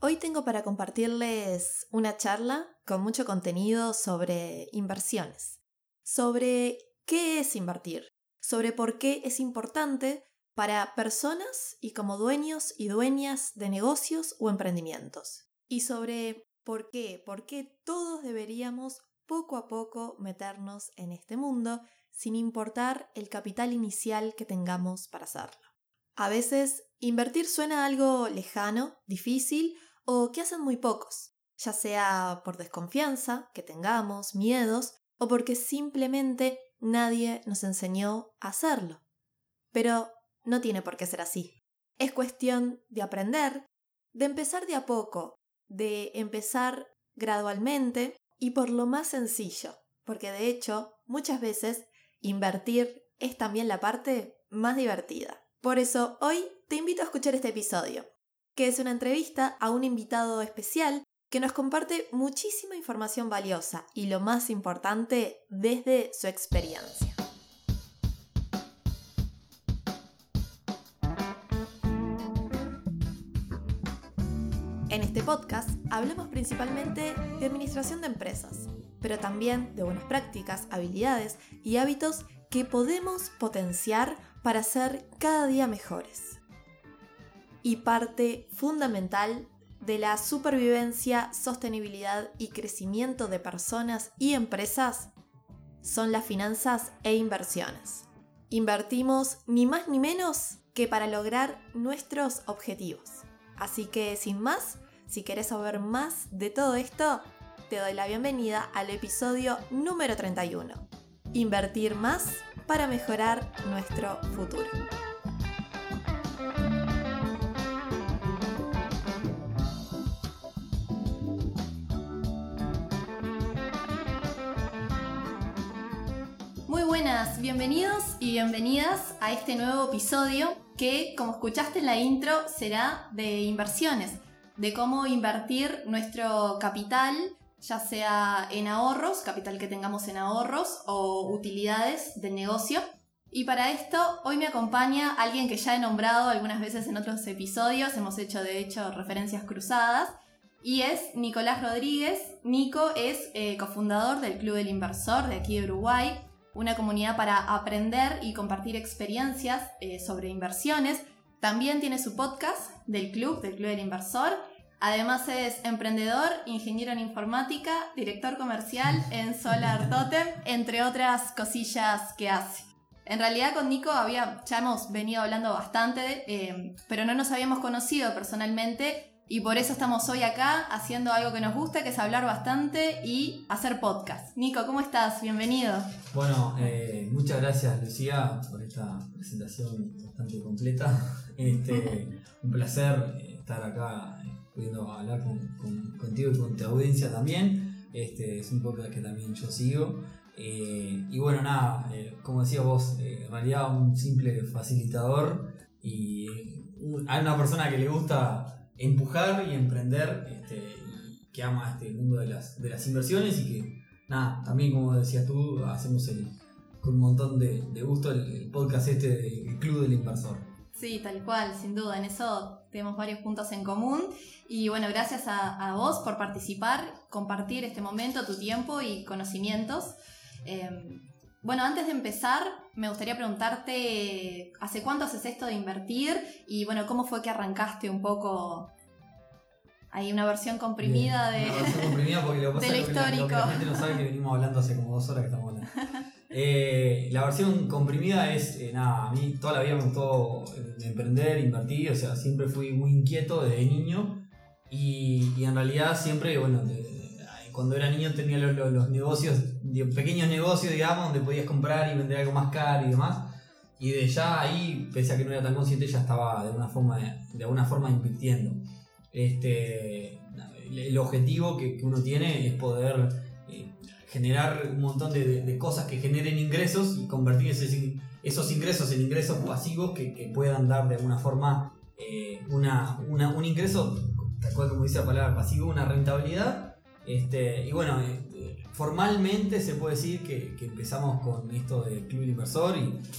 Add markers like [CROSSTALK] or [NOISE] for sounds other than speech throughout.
Hoy tengo para compartirles una charla con mucho contenido sobre inversiones, sobre qué es invertir, sobre por qué es importante para personas y como dueños y dueñas de negocios o emprendimientos, y sobre por qué, por qué todos deberíamos poco a poco meternos en este mundo sin importar el capital inicial que tengamos para hacerlo. A veces invertir suena algo lejano, difícil o que hacen muy pocos, ya sea por desconfianza que tengamos, miedos o porque simplemente nadie nos enseñó a hacerlo. Pero no tiene por qué ser así. Es cuestión de aprender, de empezar de a poco, de empezar gradualmente y por lo más sencillo, porque de hecho muchas veces invertir es también la parte más divertida. Por eso hoy te invito a escuchar este episodio, que es una entrevista a un invitado especial que nos comparte muchísima información valiosa y lo más importante desde su experiencia. En este podcast hablamos principalmente de administración de empresas, pero también de buenas prácticas, habilidades y hábitos que podemos potenciar para ser cada día mejores. Y parte fundamental de la supervivencia, sostenibilidad y crecimiento de personas y empresas son las finanzas e inversiones. Invertimos ni más ni menos que para lograr nuestros objetivos. Así que sin más, si querés saber más de todo esto, te doy la bienvenida al episodio número 31. Invertir más para mejorar nuestro futuro. Buenas, bienvenidos y bienvenidas a este nuevo episodio que, como escuchaste en la intro, será de inversiones, de cómo invertir nuestro capital, ya sea en ahorros, capital que tengamos en ahorros o utilidades del negocio. Y para esto, hoy me acompaña alguien que ya he nombrado algunas veces en otros episodios, hemos hecho de hecho referencias cruzadas, y es Nicolás Rodríguez. Nico es eh, cofundador del Club del Inversor de aquí de Uruguay, una comunidad para aprender y compartir experiencias eh, sobre inversiones. También tiene su podcast del club, del Club del Inversor. Además es emprendedor, ingeniero en informática, director comercial en Solar [LAUGHS] Totem, entre otras cosillas que hace. En realidad con Nico había, ya hemos venido hablando bastante, eh, pero no nos habíamos conocido personalmente y por eso estamos hoy acá haciendo algo que nos gusta, que es hablar bastante y hacer podcast. Nico, ¿cómo estás? Bienvenido. Bueno, eh, muchas gracias Lucía por esta presentación bastante completa. [LAUGHS] Este, un placer eh, estar acá eh, pudiendo hablar contigo y con tu audiencia también. Este, es un podcast que también yo sigo. y bueno, nada, como decía vos, en realidad un simple facilitador y hay una persona que le gusta empujar y emprender, este, que ama este mundo de las, de las inversiones y que, nada, también como decías tú, hacemos con un montón de, gusto el, podcast este del Club del Inversor. Sí, tal cual, sin duda, en eso tenemos varios puntos en común y bueno, gracias a, vos por participar, compartir este momento, tu tiempo y conocimientos. Em, bueno, antes de empezar, me gustaría preguntarte, ¿hace cuánto haces esto de invertir? Y bueno, ¿cómo fue que arrancaste un poco? Hay una versión comprimida de. Una versión comprimida porque lo, [LAUGHS] de lo histórico. la gente no sabe que venimos hablando hace como dos horas que estamos hablando. Eh, la versión comprimida es, eh, nada, a mí toda la vida me gustó eh, emprender, invertir, o sea, siempre fui muy inquieto desde niño y, y en realidad siempre, bueno, cuando era niño tenía los, negocios, pequeños negocios, digamos, donde podías comprar y vender algo más caro y demás. Y de ya ahí, pese a que no era tan consciente, ya estaba de alguna forma, de alguna forma invirtiendo. Este, el objetivo que, uno tiene es poder eh, generar un montón de, cosas que generen ingresos y convertir esos ingresos en ingresos pasivos que, puedan dar de alguna forma eh, una, un ingreso, tal cual como dice la palabra pasivo, una rentabilidad este, y bueno, eh, formalmente se puede decir que, empezamos con esto del Club Inversor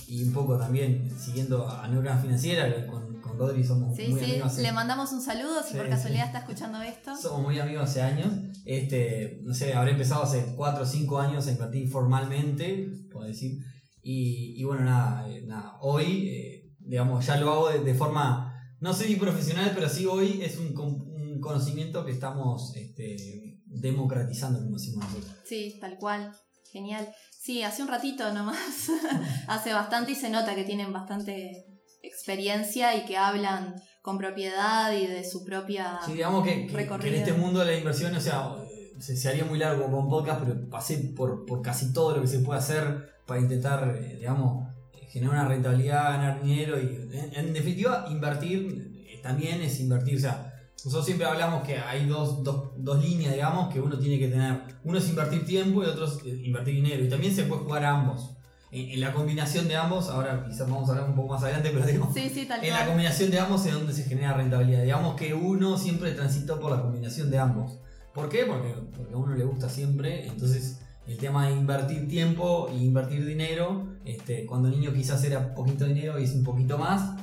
y, un poco también siguiendo a Neurona Financiera con, Rodri somos Sí, muy sí, amigos. hace- le mandamos un saludo si Sí, por casualidad está escuchando esto. Somos muy amigos hace años. Este, no sé, habré empezado hace 4 o 5 años a invertir formalmente, puedo decir. Y, y bueno, nada, eh, nada. hoy, eh, digamos, ya lo hago de, de forma, no sé si profesional, pero sí hoy es un, con- un conocimiento que estamos este, democratizando, como decimos nosotros. Sí, tal cual. Genial. Sí, hace un ratito nomás. [LAUGHS] hace bastante y se nota que tienen bastante experiencia y que hablan con propiedad y de su propia... Sí, digamos que, que- en este mundo de la inversión, o sea, se, se haría muy largo con podcast, pero pasé por, por casi todo lo que se puede hacer para intentar, eh, digamos, generar una rentabilidad, ganar dinero y, en, en definitiva, invertir eh, también es invertir. O sea, nosotros siempre hablamos que hay dos, dos, dos líneas, digamos, que uno tiene que tener. Uno es invertir tiempo y otro es eh, invertir dinero. Y también se puede jugar a ambos. En, en la combinación de ambos, ahora quizás vamos a hablar un poco más adelante, pero digamos, Sí, sí, tal en la combinación de ambos es donde se genera rentabilidad. Digamos que uno siempre transitó por la combinación de ambos. ¿Por qué? Porque, porque a uno le gusta siempre. Entonces, el tema de invertir tiempo y invertir dinero, este, cuando niño quizás era poquito dinero y es un poquito más,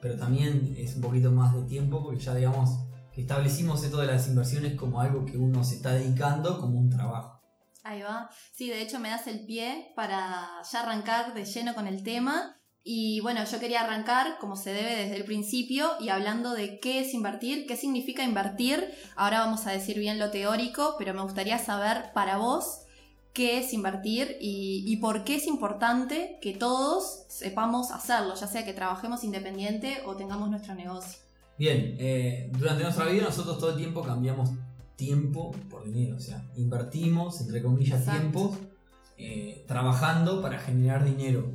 pero también es un poquito más de tiempo porque ya digamos establecimos esto de las inversiones como algo que uno se está dedicando como un trabajo. Ahí va. Sí, de hecho me das el pie para ya arrancar de lleno con el tema. Y bueno, yo quería arrancar como se debe desde el principio y hablando de qué es invertir, qué significa invertir. Ahora vamos a decir bien lo teórico, pero me gustaría saber para vos qué es invertir y, y por qué es importante que todos sepamos hacerlo, ya sea que trabajemos independiente o tengamos nuestro negocio. Bien, eh, durante nuestra vida nosotros todo el tiempo cambiamos tiempo por dinero, o sea, invertimos, entre comillas, Exacto. tiempo eh, trabajando para generar dinero.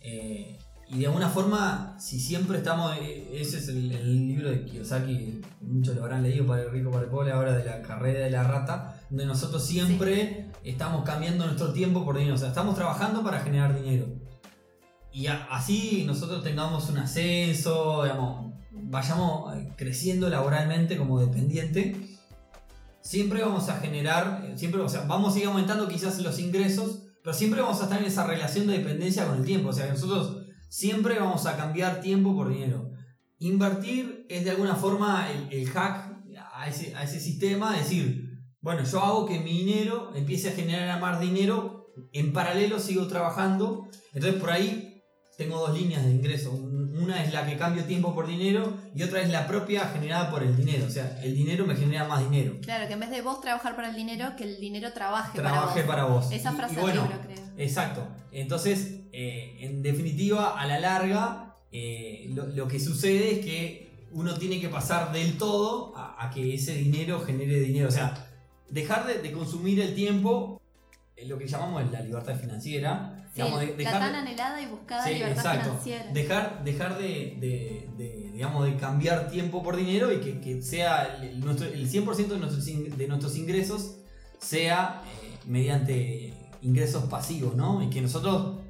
Eh, y de alguna forma, si siempre estamos, eh, ese es el, el libro de Kiyosaki, muchos lo habrán leído para el rico, para el pobre, ahora de la carrera de la rata, donde nosotros siempre estamos cambiando nuestro tiempo por dinero, o sea, estamos trabajando para generar dinero. Y a- así nosotros tengamos un ascenso, digamos, vayamos eh, creciendo laboralmente como dependiente, siempre vamos a generar, eh, siempre, o sea, vamos a ir aumentando quizás los ingresos, pero siempre vamos a estar en esa relación de dependencia con el tiempo. O sea, nosotros siempre vamos a cambiar tiempo por dinero. Invertir es de alguna forma el, el hack a ese, a ese sistema, decir, bueno, yo hago que mi dinero empiece a generar más dinero, en paralelo sigo trabajando, entonces por ahí tengo dos líneas de ingreso. Un- Una es la que cambio tiempo por dinero y otra es la propia generada por el dinero. O sea, el dinero me genera más dinero. Claro, que en vez de vos trabajar para el dinero, que el dinero trabaje, Trabaje para vos. para vos. Esa Y- frase y bueno, libro, creo. Exacto. Entonces, eh, en definitiva, a la larga, eh, lo, lo que sucede es que uno tiene que pasar del todo a, a que ese dinero genere dinero. O sea, dejar de, de consumir el tiempo, eh, lo que llamamos la libertad financiera. Sí, digamos, de- la dejar tan anhelada y buscada Sí, libertad exacto. financiera. Dejar, dejar de, digamos, de cambiar tiempo por dinero y que, que sea el, nuestro, el 100% de nuestros, de nuestros ingresos sea eh, mediante ingresos pasivos, ¿no? Y que nosotros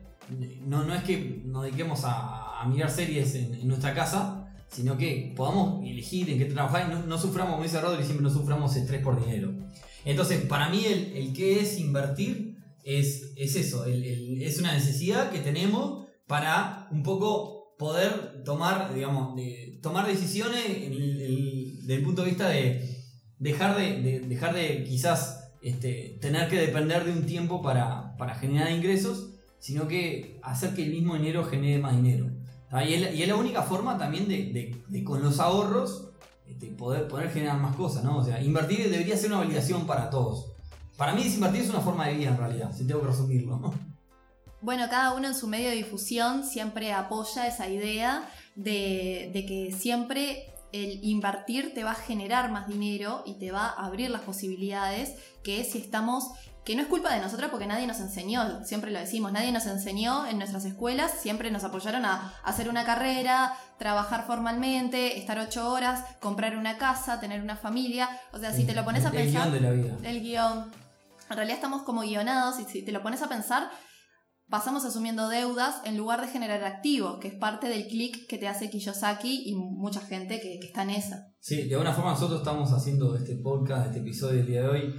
no, no es que nos dediquemos a, a mirar series en, en nuestra casa, sino que podamos elegir en qué trabajar y no, no suframos, como dice Rodri, siempre no suframos estrés por dinero. Entonces, para mí el, el que es invertir es, es eso, es una necesidad que tenemos para un poco poder tomar, digamos, tomar decisiones desde el punto de vista de dejar de, de- dejar de quizás este, tener que depender de un tiempo para, generar ingresos, sino que hacer que el mismo dinero genere más dinero. Y es, la- y es la única forma también de, con los ahorros este, poder, poder generar más cosas, ¿no? O sea, invertir debería ser una obligación para todos. Para mí invertir es una forma de vida en realidad, si tengo que resumirlo. Bueno, cada uno en su medio de difusión siempre apoya esa idea de, de que siempre el invertir te va a generar más dinero y te va a abrir las posibilidades que si estamos que no es culpa de nosotros porque nadie nos enseñó, siempre lo decimos, nadie nos enseñó en nuestras escuelas, siempre nos apoyaron a hacer una carrera, trabajar formalmente, estar ocho horas, comprar una casa, tener una familia, o sea, si te lo pones a el pensar... guion de la vida. El guion. En realidad estamos como guionados y si te lo pones a pensar, pasamos asumiendo deudas en lugar de generar activos, que es parte del clic que te hace Kiyosaki y mucha gente que, que está en esa. Sí, de alguna forma nosotros estamos haciendo este podcast, este episodio del día de hoy,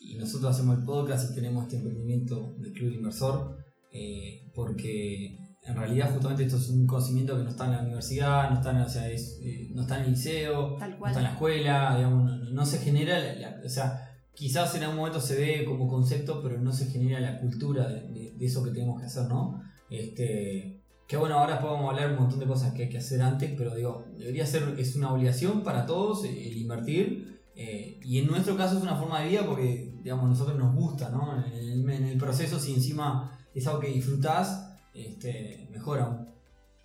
y nosotros hacemos el podcast y tenemos este emprendimiento del Club Inversor, eh, porque en realidad justamente esto es un conocimiento que no está en la universidad, no está en, o sea, es, eh, no está en el liceo, Tal no cual. está en la escuela, digamos, no, no se genera, la- la- o sea, quizás en algún momento se ve como concepto, pero no se genera la cultura de, eso que tenemos que hacer, ¿no? Este, que bueno, ahora podemos hablar un montón de cosas que hay que hacer antes, pero digo, debería ser, es una obligación para todos el invertir, eh, y en nuestro caso es una forma de vida porque, digamos, nosotros nos gusta, ¿no? En el, en el proceso, si encima es algo que disfrutás, este, mejor aún.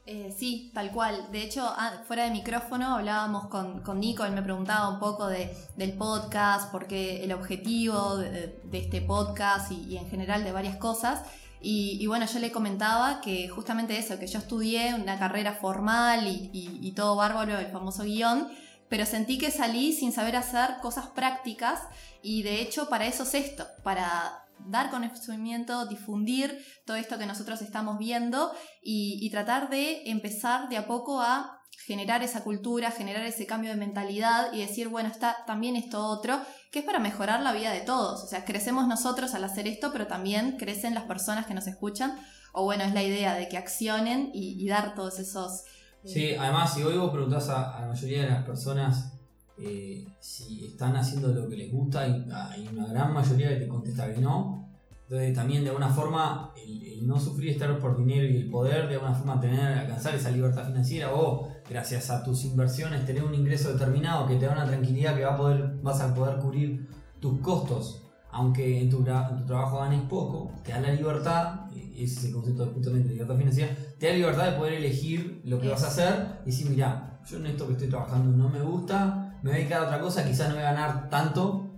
Eh, sí, tal cual. De hecho, ah, fuera de micrófono hablábamos con, con Nico, él me preguntaba un poco de, del podcast, porque el objetivo de, este podcast y, en general de varias cosas. Y, bueno, yo le comentaba que justamente eso, que yo estudié una carrera formal y, y- y todo bárbaro, el famoso guion, pero sentí que salí sin saber hacer cosas prácticas y de hecho para eso es esto, para dar conocimiento, difundir todo esto que nosotros estamos viendo y, tratar de empezar de a poco a generar esa cultura, generar ese cambio de mentalidad y decir, bueno, está también esto otro, que es para mejorar la vida de todos. O sea, crecemos nosotros al hacer esto, pero también crecen las personas que nos escuchan. O bueno, es la idea de que accionen y, dar todos esos... Sí, además, si hoy vos preguntás a la mayoría de las personas eh, si están haciendo lo que les gusta, hay, hay una gran mayoría que te contesta que no. Entonces, también de alguna forma, el, el no sufrir estar por dinero y el poder, de alguna forma, tener, alcanzar esa libertad financiera o, gracias a tus inversiones, tener un ingreso determinado que te da una tranquilidad que va a poder, vas a poder cubrir tus costos. Aunque en tu, en tu trabajo ganes poco, te da la libertad, eh, ese es el concepto de justamente de libertad financiera, te da la libertad de poder elegir lo que vas a hacer y decir, mira, yo en esto que estoy trabajando no me gusta, me voy a dedicar a otra cosa, quizás no voy a ganar tanto,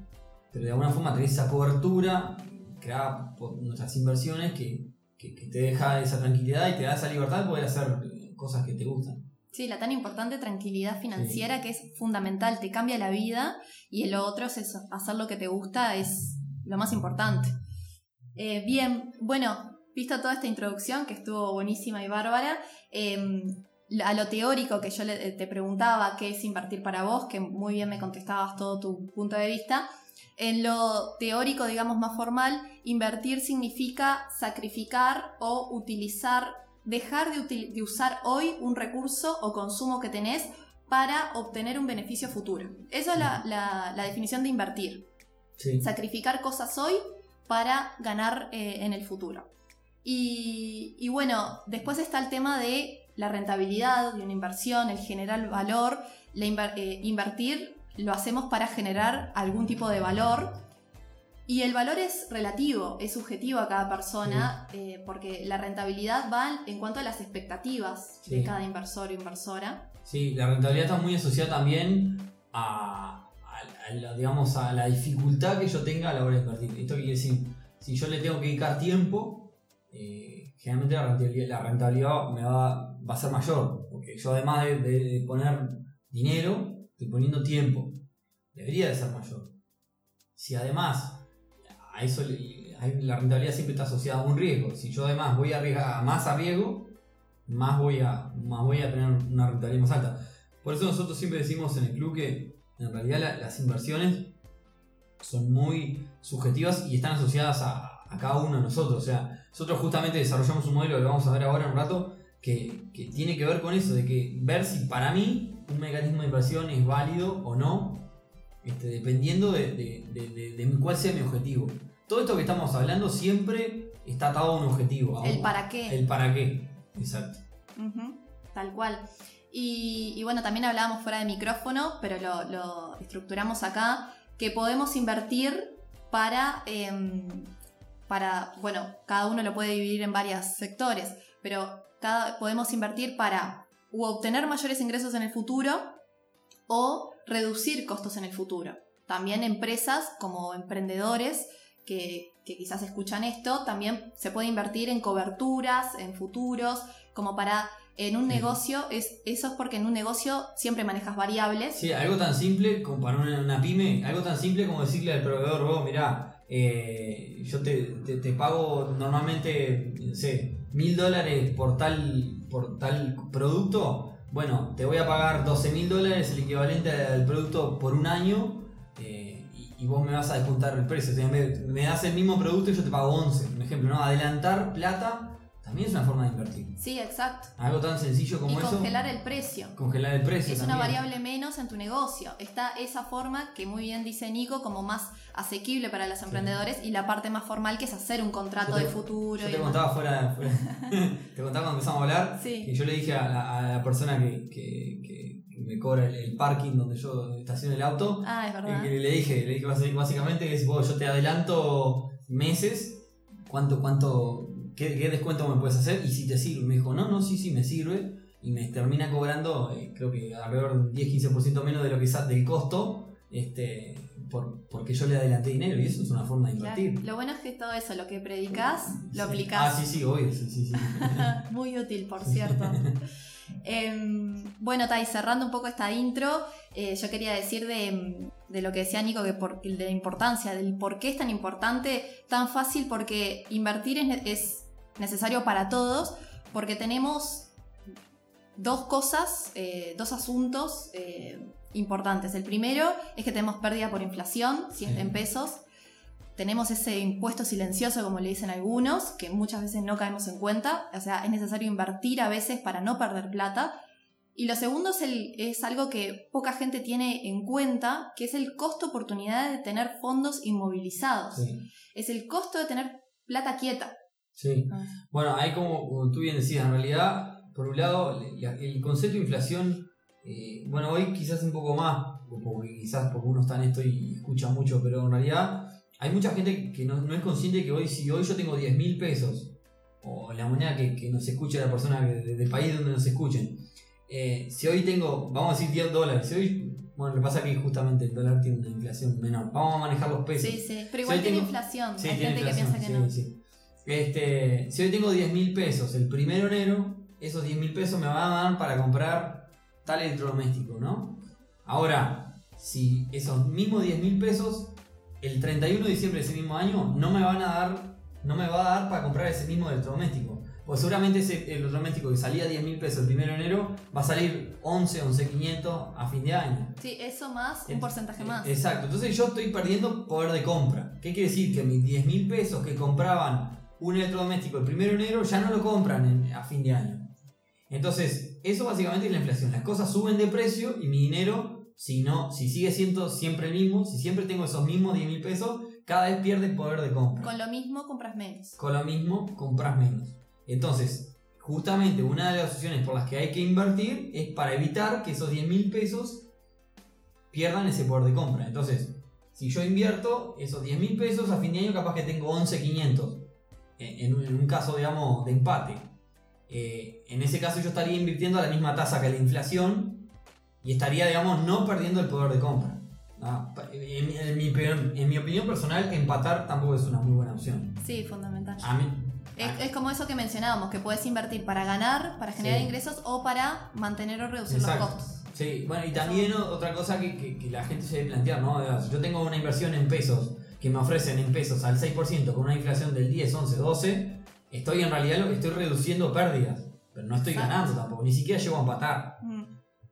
pero de alguna forma tenés esa cobertura creada por nuestras inversiones que, que- que te deja esa tranquilidad y te da esa libertad de poder hacer eh, cosas que te gustan. Sí, la tan importante tranquilidad financiera que es fundamental, te cambia la vida y lo otro es eso, hacer lo que te gusta es lo más importante. Eh, bien, bueno, visto toda esta introducción que estuvo buenísima y bárbara, eh, a lo teórico que yo le- te preguntaba qué es invertir para vos, que muy bien me contestabas todo tu punto de vista, en lo teórico, digamos, más formal, invertir significa sacrificar o utilizar, dejar de, util- de usar hoy un recurso o consumo que tenés para obtener un beneficio futuro. Eso es la, la- la definición de invertir. Sí. Sacrificar cosas hoy para ganar eh, en el futuro. Y, y bueno, después está el tema de la rentabilidad de una inversión, el generar valor. La inver- eh, invertir lo hacemos para generar algún tipo de valor. Y el valor es relativo, es subjetivo a cada persona, eh, porque la rentabilidad va en cuanto a las expectativas de cada inversor o inversora. Sí, la rentabilidad está muy asociada también a, a- a la, digamos, a la dificultad que yo tenga a la hora de invertir. Esto quiere decir, si yo le tengo que dedicar tiempo, eh, generalmente la rentabilidad, la rentabilidad me va, va a ser mayor, porque yo además de, poner dinero, estoy poniendo tiempo. Debería de ser mayor. Si además a eso la rentabilidad siempre está asociada a un riesgo, si yo además voy a arriesgar más a riesgo, más voy a, más voy a tener una rentabilidad más alta. Por eso nosotros siempre decimos en el club que en realidad la- las inversiones son muy subjetivas y están asociadas a, a cada uno de nosotros. O sea, nosotros justamente desarrollamos un modelo que lo vamos a ver ahora en un rato que, que tiene que ver con eso, de que ver si para mí un mecanismo de inversión es válido o no, este, dependiendo de, de- de- cuál sea mi objetivo. Todo esto que estamos hablando siempre está atado a un objetivo. a El un- para qué. El para qué, exacto. Tal cual. Y, y bueno, también hablábamos fuera de micrófono, pero lo, lo estructuramos acá, que podemos invertir para, em, para, bueno, cada uno lo puede dividir en varios sectores, pero podemos invertir para u obtener mayores ingresos en el futuro o reducir costos en el futuro. También empresas como emprendedores que, que quizás escuchan esto, también se puede invertir en coberturas, en futuros, como para en un Sí. negocio, es, eso es porque en un negocio siempre manejas variables. Sí, algo tan simple como para una, una pyme, algo tan simple como decirle al proveedor, vos, mirá, eh, yo te, te- te pago normalmente, no sé, mil dólares por tal, por tal producto, bueno, te voy a pagar 12 mil dólares, el equivalente al producto por un año, eh, y, vos me vas a descontar el precio. O sea, me, me das el mismo producto y yo te pago 11, un ejemplo, ¿no? Adelantar plata también es una forma de invertir. Sí, exacto. Algo tan sencillo como y eso. congelar el precio. Congelar el precio. Es una variable menos en tu negocio. Está esa forma que muy bien dice Nico como más asequible para los emprendedores y la parte más formal que es hacer un contrato te- de futuro. Yo y te contaba fuera, fuera- [LAUGHS] [LAUGHS] te contaba cuando empezamos a hablar Sí. que yo le dije a la, a la persona que, que- me cobra el, el parking donde yo estaciono el auto, Ah, es verdad. le dije, le dije básicamente es, "Vos, yo te adelanto meses, cuánto, cuánto, qué, qué descuento me puedes hacer y si te sirve. Me dijo, no, no, sí, sí, me sirve. Y me termina cobrando, eh, creo que alrededor de un 10-15% menos de lo que sa- del costo, este, por, porque yo le adelanté dinero y eso es una forma de Claro. invertir. Lo bueno es que todo eso, lo que predicas, lo aplicás. Ah, sí, sí, obvio, sí, sí, sí. [LAUGHS] Muy útil, por cierto. [LAUGHS] Em, bueno, Tai, cerrando un poco esta intro, eh, yo quería decir de, de lo que decía Nico, que por- de la importancia, del por qué es tan importante, tan fácil, porque invertir es, es necesario para todos, porque tenemos dos cosas, eh, dos asuntos eh, importantes. El primero es que tenemos pérdida por inflación, si es Sí. en pesos. Tenemos ese impuesto silencioso, como le dicen algunos, que muchas veces no caemos en cuenta. O sea, es necesario invertir a veces para no perder plata. Y lo segundo es, el- es algo que poca gente tiene en cuenta, que es el costo oportunidad de tener fondos inmovilizados. Sí, Es el costo de tener plata quieta. Sí. Bueno, hay como, como tú bien decías, en realidad, por un lado, la- el concepto de inflación, eh, bueno, hoy quizás un poco más, porque quizás porque uno está en esto y escucha mucho, pero en realidad hay mucha gente que no, no es consciente que hoy, si hoy yo tengo 10 mil pesos, o la moneda que, que nos escuche la persona de- del país donde nos escuchen, eh, si hoy tengo, vamos a decir 10 dólares, si hoy, bueno, lo que pasa es que justamente el dólar tiene una inflación menor, vamos a manejar los pesos. Sí, sí. Pero igual tiene tengo- inflación. Sí, Hay tiene gente inflación, que piensa que sí, no. sí. Este, si hoy tengo 10 mil pesos el primero de enero, esos 10 mil pesos me van a dar para comprar tal electrodoméstico, ¿no? Ahora, si esos mismos 10 mil pesos, el 31 de diciembre de ese mismo año, no me van a dar, no me va a dar para comprar ese mismo electrodoméstico. Pues seguramente ese electrodoméstico que salía 10 mil pesos el primero de enero va a salir 11, 11, 500 a fin de año. Sí, eso más, un Ent- porcentaje más. Exacto, entonces yo estoy perdiendo poder de compra. ¿Qué quiere decir? Que mis 10 mil pesos que compraban un electrodoméstico el primero de enero ya no lo compran en- a fin de año. Entonces, eso básicamente es la inflación. Las cosas suben de precio y mi dinero, si no, si sigue siendo siempre el mismo, si siempre tengo esos mismos 10 mil pesos, cada vez pierde poder de compra. Con lo mismo compras menos. Con lo mismo, compras menos. Entonces, justamente una de las opciones por las que hay que invertir es para evitar que esos 10 mil pesos pierdan ese poder de compra. Entonces, si yo invierto esos 10 mil pesos, a fin de año capaz que tengo 11.500. En, en un- caso, digamos, de empate. Eh, en ese caso yo estaría invirtiendo a la misma tasa que la inflación y estaría, digamos, no perdiendo el poder de compra. Ah, En, en mi, opinión- en mi opinión personal, empatar tampoco es una muy buena opción. Sí, fundamental. A mí, Es, es como eso que mencionábamos, que puedes invertir para ganar, para generar Sí. ingresos o para mantener o reducir Exacto. los costos. Sí, bueno, y también otra cosa que, que- que la gente se debe plantear, ¿no? Yo tengo una inversión en pesos que me ofrecen en pesos al 6% con una inflación del 10, 11, 12, estoy en realidad lo- estoy reduciendo pérdidas, pero no estoy Exacto. ganando tampoco, ni siquiera llego a empatar. Mm.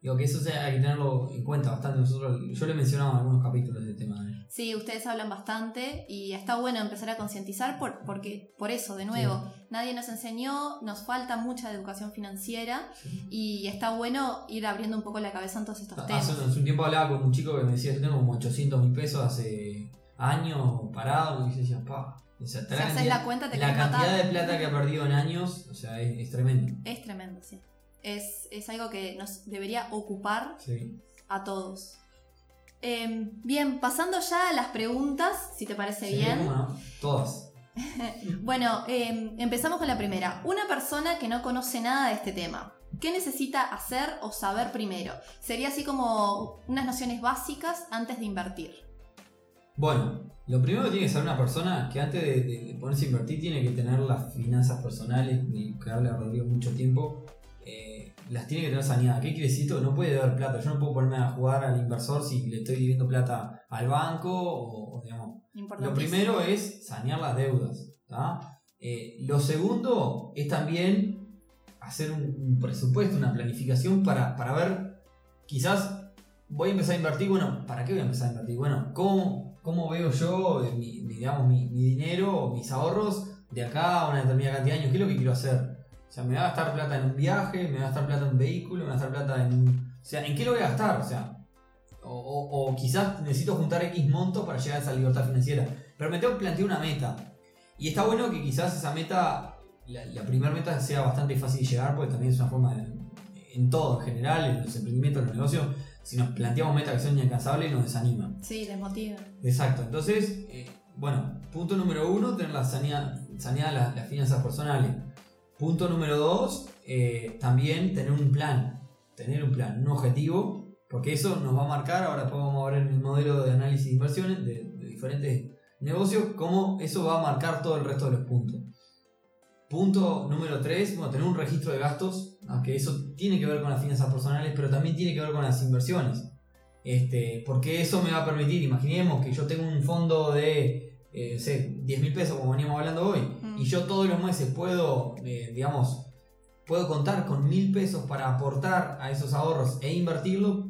Digo que eso hay que tenerlo en cuenta bastante. Nosotros, yo lo he mencionado en algunos capítulos del tema. Sí, ustedes hablan bastante y está bueno empezar a concientizar por, porque, por eso, de nuevo, nadie nos enseñó, nos falta mucha educación financiera Sí. y está bueno ir abriendo un poco la cabeza en todos estos Hace, temas. hace un tiempo hablaba con un chico que me decía, yo tengo como 800 mil pesos hace años parado, y yo decía, pa, o sea, Si haces la cuenta te la cantidad matar. de plata que ha perdido en años, o sea, es, es tremendo. Es tremendo, sí. Es, es algo que nos debería ocupar Sí. a todos. Em, bien, pasando ya a las preguntas, si te parece Sí, bien. no, Todas. [LAUGHS] Bueno, em, empezamos con la primera. Una persona que no conoce nada de este tema. ¿Qué necesita hacer o saber primero? Sería así como unas nociones básicas antes de invertir. Bueno, lo primero que tiene que saber una persona que antes de, de- de ponerse a invertir tiene que tener las finanzas personales, y que habla Rodrigo mucho tiempo, las tiene que tener saneadas. ¿Qué quiere decir esto? No puede deber plata. Yo no puedo ponerme a jugar al inversor si le estoy debiendo plata al banco o, o, digamos, Lo primero es sanear las deudas. Eh, lo segundo es también hacer un, un presupuesto, una planificación para, para ver, quizás voy a empezar a invertir, bueno, ¿para qué voy a empezar a invertir? Bueno, ¿cómo, cómo veo yo eh, mi, mi, digamos, mi, mi dinero o mis ahorros de acá a una determinada cantidad de años? ¿Qué es lo que quiero hacer? O sea, me voy a gastar plata en un viaje, me voy a gastar plata en un vehículo, me voy a gastar plata en... O sea, ¿en qué lo voy a gastar? O sea, o, o- o quizás necesito juntar X monto para llegar a esa libertad financiera. Pero me tengo que plantear una meta. Y está bueno que quizás esa meta, la, la primera meta sea bastante fácil de llegar, porque también es una forma de, en todo, en general, en los emprendimientos, en los negocios, si nos planteamos metas que son inalcanzables, nos desanima. Sí, desmotiva. Exacto, entonces, eh, bueno, punto número uno, tener la sanidad, sanidad las, las finanzas personales. Punto número dos, eh, también tener un plan, tener un plan, un objetivo, porque eso nos va a marcar, ahora después vamos a ver en el modelo de análisis de inversiones de, diferentes negocios, cómo eso va a marcar todo el resto de los puntos. Punto número 3, bueno, tener un registro de gastos, aunque eso tiene que ver con las finanzas personales, pero también tiene que ver con las inversiones. Este, porque eso me va a permitir, imaginemos que yo tengo un fondo de, eh, sé, 10 mil pesos, como veníamos hablando hoy. Y yo todos los meses puedo, eh, digamos, puedo contar con mil pesos para aportar a esos ahorros e invertirlo.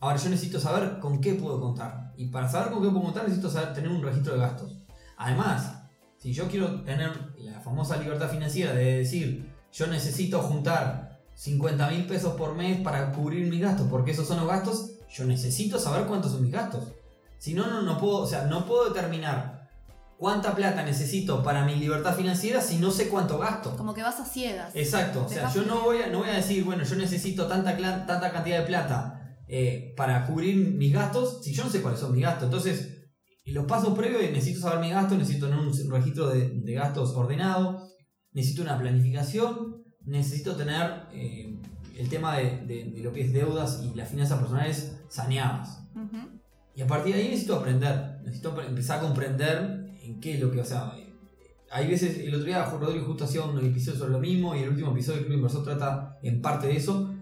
Ahora yo necesito saber con qué puedo contar. Y para saber con qué puedo contar necesito tener un registro de gastos. Además, si yo quiero tener la famosa libertad financiera de decir, yo necesito juntar 50 mil pesos por mes para cubrir mis gastos, porque esos son los gastos, yo necesito saber cuántos son mis gastos. Si no, no, no puedo, o sea, no puedo determinar cuánta plata necesito para mi libertad financiera si no sé cuánto gasto. Como que vas a ciegas. Exacto, o sea, yo no voy, a, no voy a decir, bueno, yo necesito tanta, tanta cantidad de plata eh, para cubrir mis gastos si yo no sé cuáles son mis gastos. Entonces, los pasos previos es, necesito saber mis gastos, necesito tener un registro de, de gastos ordenado, necesito una planificación, necesito tener eh, el tema de, de- de lo que es deudas y las finanzas personales saneadas. Y a partir de ahí necesito aprender, necesito empezar a comprender en qué es lo que, o sea, hay veces, el otro día Rodrigo justo hacía un episodio sobre lo mismo y el último episodio del Club Inversor trata en parte de eso.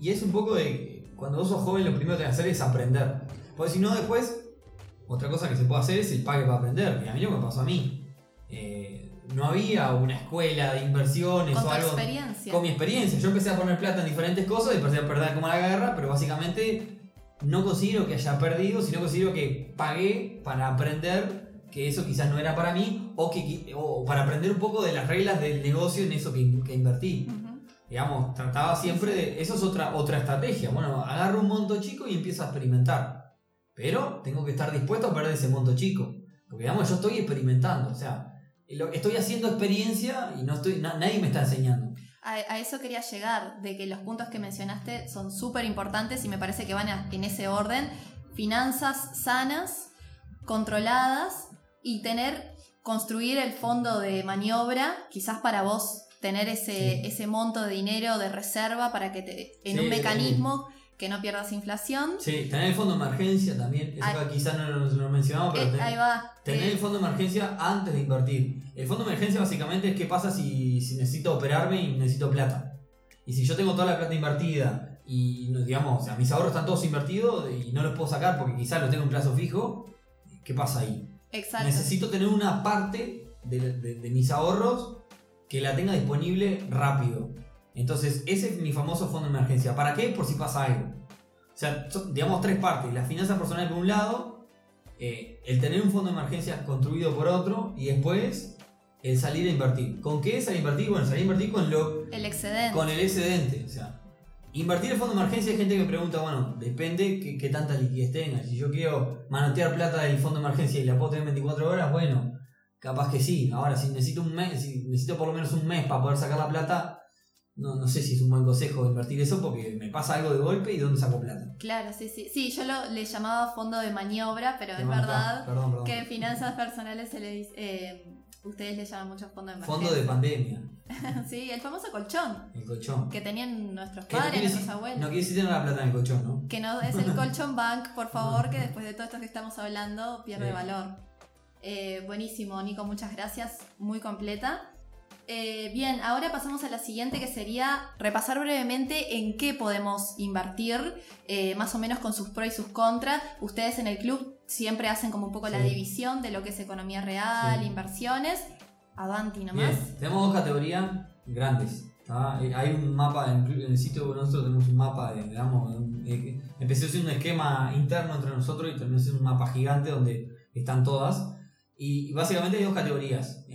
Y es un poco de, cuando vos sos joven lo primero que tenés que hacer es aprender. Porque si no después, otra cosa que se puede hacer es el pague para aprender. Y a mí lo que me pasó a mí. Eh, no había una escuela de inversiones Con o tu algo experiencia. con mi experiencia. Yo empecé a poner plata en diferentes cosas y empecé a perder como la guerra, pero básicamente no considero que haya perdido, sino considero que pagué para aprender que eso quizás no era para mí o, que, o para aprender un poco de las reglas del negocio en eso que, que invertí. Ujú. Digamos, trataba siempre de... Eso es otra, otra estrategia. Bueno, agarro un monto chico y empiezo a experimentar. Pero tengo que estar dispuesto a perder ese monto chico. Porque digamos, yo estoy experimentando. O sea, estoy haciendo experiencia y no estoy, na- nadie me está enseñando. A, a eso quería llegar, de que los puntos que mencionaste son súper importantes y me parece que van a- en ese orden. Finanzas sanas, controladas y tener, construir el fondo de maniobra, quizás para vos tener ese, Sí. ese monto de dinero de reserva para que te, en Sí, un mecanismo que no pierdas inflación. Sí, tener el fondo de emergencia también, eso quizás no lo, lo mencionamos, pero Eh, tener, ahí va. tener Eh, el fondo de emergencia antes de invertir. El fondo de emergencia básicamente es qué pasa si, si necesito operarme y necesito plata. Y si yo tengo toda la plata invertida y digamos, o sea, mis ahorros están todos invertidos y no los puedo sacar porque quizás los tengo en plazo fijo, ¿qué pasa ahí? Exacto. Necesito tener una parte de, de- de mis ahorros que la tenga disponible rápido. Entonces, ese es mi famoso fondo de emergencia. ¿Para qué? Por si pasa algo. O sea, son, digamos tres partes. Las finanzas personales por un lado, eh, el tener un fondo de emergencia construido por otro y después el salir a invertir. ¿Con qué salir a invertir? Bueno, salir a invertir con lo, El excedente. con el excedente. O sea, invertir el fondo de emergencia hay gente que me pregunta, bueno, depende qué, qué tanta liquidez tenga. Si yo quiero manotear plata del fondo de emergencia y la puedo tener en 24 horas, bueno, capaz que sí. Ahora, si necesito un mes, si necesito por lo menos un mes para poder sacar la plata, no, no sé si es un buen consejo invertir eso porque me pasa algo de golpe y ¿de dónde saco plata? Claro, sí, sí. Sí, yo lo, le llamaba fondo de maniobra, pero es verdad Perdón, perdón. que en finanzas personales se le dice, eh, ustedes le llaman mucho fondo de emergencia. Fondo de pandemia, [LAUGHS] Sí, el famoso colchón el colchón. que tenían nuestros no padres, quiere nuestros abuelos. No decir tener la plata en el colchón, ¿no? Que no es el [LAUGHS] colchón bank, por favor, que después de todo esto que estamos hablando pierde Sí. valor. Eh, buenísimo, Nico, muchas gracias. Muy completa. Eh, bien, ahora pasamos a la siguiente que sería repasar brevemente en qué podemos invertir, eh, más o menos con sus pros y sus contras. Ustedes en el club siempre hacen como un poco la Sí. división de lo que es economía real, Sí. inversiones. Avanti nomás. Bien, tenemos dos categorías grandes. ¿tá? Eh, Hay un mapa en, el sitio de nosotros tenemos un mapa, de, digamos, un- eh, empezó siendo un esquema interno entre nosotros y terminó siendo un mapa gigante donde están todas. Y básicamente hay dos categorías.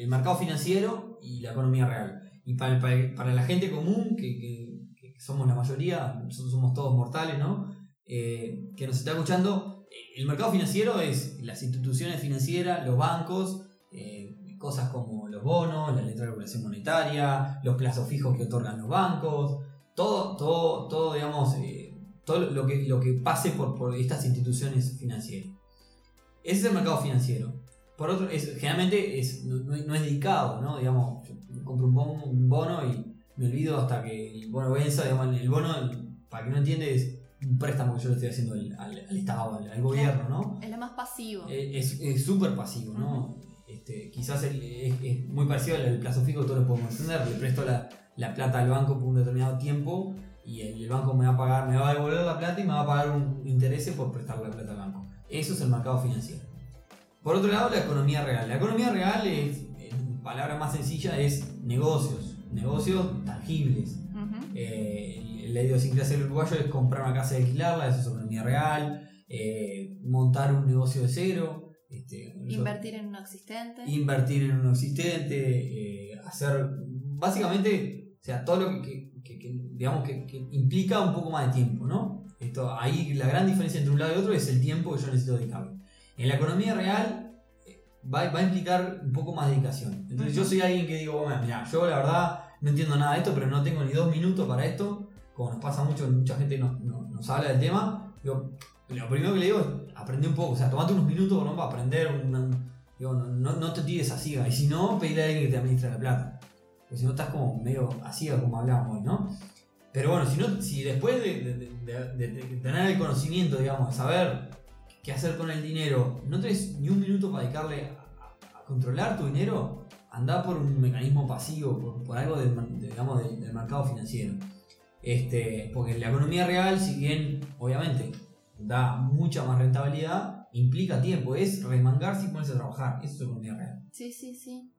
El mercado financiero y la economía real. Y para, para, para la gente común, que, que, que, somos la mayoría, nosotros somos todos mortales, ¿no? Eh, que nos está escuchando, el mercado financiero es las instituciones financieras, los bancos, eh, cosas como los bonos, la letra de regulación monetaria, los plazos fijos que otorgan los bancos, todo, todo, todo digamos, eh, todo lo que, lo que pase por, por estas instituciones financieras. Ese es el mercado financiero. Por otro, es, generalmente es, no, no es dedicado, ¿no? Digamos, yo compro un bono, un bono y me olvido hasta que el bono venza, digamos, el bono, para que no entiende, es un préstamo que yo le estoy haciendo al, al, al Estado, al, al, gobierno, ¿no? Es lo más pasivo. Es súper pasivo, ¿no? Uh -huh. este, quizás el, es, es, muy parecido al plazo fijo, todos lo podemos entender, le presto la, la, plata al banco por un determinado tiempo y el, el, banco me va a pagar, me va a devolver la plata y me va a pagar un interés por prestarle la plata al banco. Eso es el mercado financiero. Por otro lado, la economía real. La economía real, es, en palabra más sencilla, es negocios, negocios tangibles. Uh -huh. eh, la idiosincrasia del uruguayo es comprar una casa y alquilarla, eso es economía real, eh, montar un negocio de cero. Este, invertir yo, en uno existente. Invertir en uno existente, eh, hacer, básicamente, o sea, todo lo que, que, que digamos, que, implica un poco más de tiempo, ¿no? Esto, ahí la gran diferencia entre un lado y otro es el tiempo que yo necesito dedicarle. En la economía real eh, va, va, a implicar un poco más de dedicación. Entonces yo soy alguien que digo, mira, yo la verdad no entiendo nada de esto, pero no tengo ni dos minutos para esto como nos pasa mucho, mucha gente nos, nos, nos habla del tema, digo, lo primero que le digo es aprende un poco, o sea, tomate unos minutos ¿no? para aprender, una, digo, no, no, te tires así, y si no, pedirle a alguien que te administre la plata, porque si no estás como medio así como hablábamos hoy, ¿no? Pero bueno, si, no, si después de, de, de, de, tener el conocimiento, digamos, de saber qué hacer con el dinero, no tenés ni un minuto para dedicarle a, a, a controlar tu dinero, anda por un mecanismo pasivo, por, por algo del, digamos, del mercado financiero. Este, porque la economía real, si bien obviamente da mucha más rentabilidad, implica tiempo, es remangarse y ponerse a trabajar. Eso es economía real. Sí, sí, sí.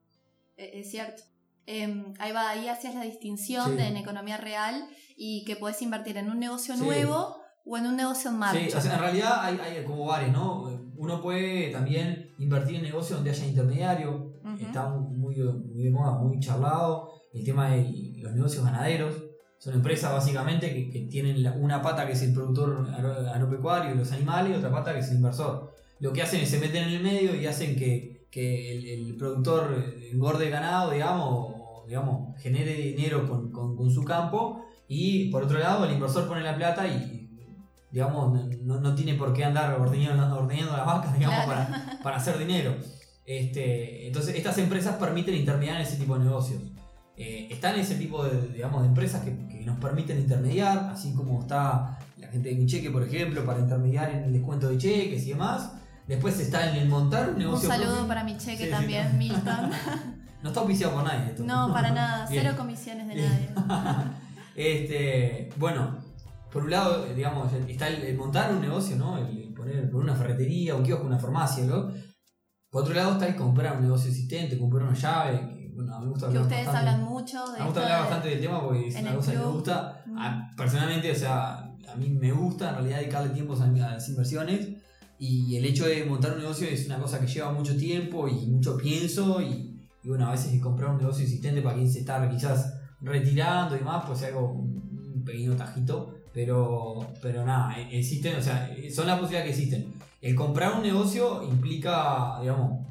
Es cierto. Eh, ahí va, ahí hacías la distinción sí. de en economía real y que puedes invertir en un negocio sí. nuevo o en un negocio en marcha. Sí, o sea, en realidad hay, hay como varios, ¿no? Uno puede también invertir en negocios donde haya intermediario, uh -huh. está muy, muy de moda, muy charlado, el tema de los negocios ganaderos son empresas básicamente que, que, tienen una pata que es el productor agropecuario y los animales y otra pata que es el inversor. Lo que hacen es se meten en el medio y hacen que, que el, el, productor engorde ganado, digamos, digamos, genere dinero con, con, con, su campo y por otro lado el inversor pone la plata y digamos no, no tiene por qué andar ordeñando, ordeñando las vacas digamos, claro. para, para hacer dinero. Este, entonces estas empresas permiten intermediar en ese tipo de negocios. Eh, están ese tipo de, digamos, de empresas que, que, nos permiten intermediar, así como está la gente de Mi Cheque, por ejemplo, para intermediar en el descuento de cheques y demás. Después está en el montar un negocio. Un saludo propio. para Mi Cheque sí, también, sí, Milton. [LAUGHS] no está auspiciado por nadie. Esto. No, para nada, [LAUGHS] cero comisiones de nadie. [LAUGHS] este, bueno, por un lado, digamos, está el, el montar un negocio, ¿no? El, el poner una ferretería, un kiosco, una farmacia, ¿no? Por otro lado está el comprar un negocio existente, comprar una llave, bueno, me gusta que ustedes bastante, hablan mucho de me gusta hablar bastante del tema porque es una cosa que me gusta mm. a, personalmente o sea a mí me gusta en realidad dedicarle tiempo a, las inversiones y el hecho de montar un negocio es una cosa que lleva mucho tiempo y mucho pienso y, y bueno a veces comprar un negocio existente para quien se está quizás retirando y demás pues algo un pequeño tajito pero pero nada e, existen o sea son las posibilidades que existen el comprar un negocio implica digamos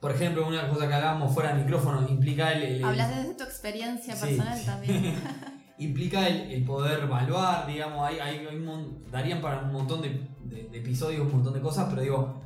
por ejemplo, una cosa que hablábamos fuera del micrófono, implica el... el Hablas desde tu experiencia personal sí. también. [LAUGHS] implica el, el, poder evaluar, digamos, hay, hay, hay un, darían para un montón de, de, de, episodios, un montón de cosas, pero digo,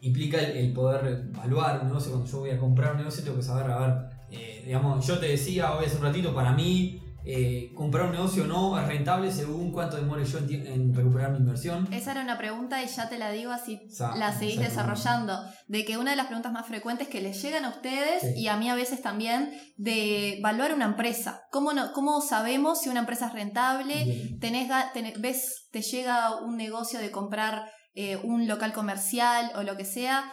implica el, el, poder evaluar un negocio. Cuando yo voy a comprar un negocio tengo que saber, a ver, eh, digamos, yo te decía hoy hace un ratito, para mí eh, comprar un negocio o no es rentable según cuánto demore yo en, en, recuperar mi inversión? Esa era una pregunta y ya te la digo así Sa la seguís desarrollando. De que una de las preguntas más frecuentes que les llegan a ustedes sí. y a mí a veces también, de evaluar una empresa. ¿Cómo, no, cómo sabemos si una empresa es rentable? Tenés, tenés, ¿Ves, te llega un negocio de comprar eh, un local comercial o lo que sea?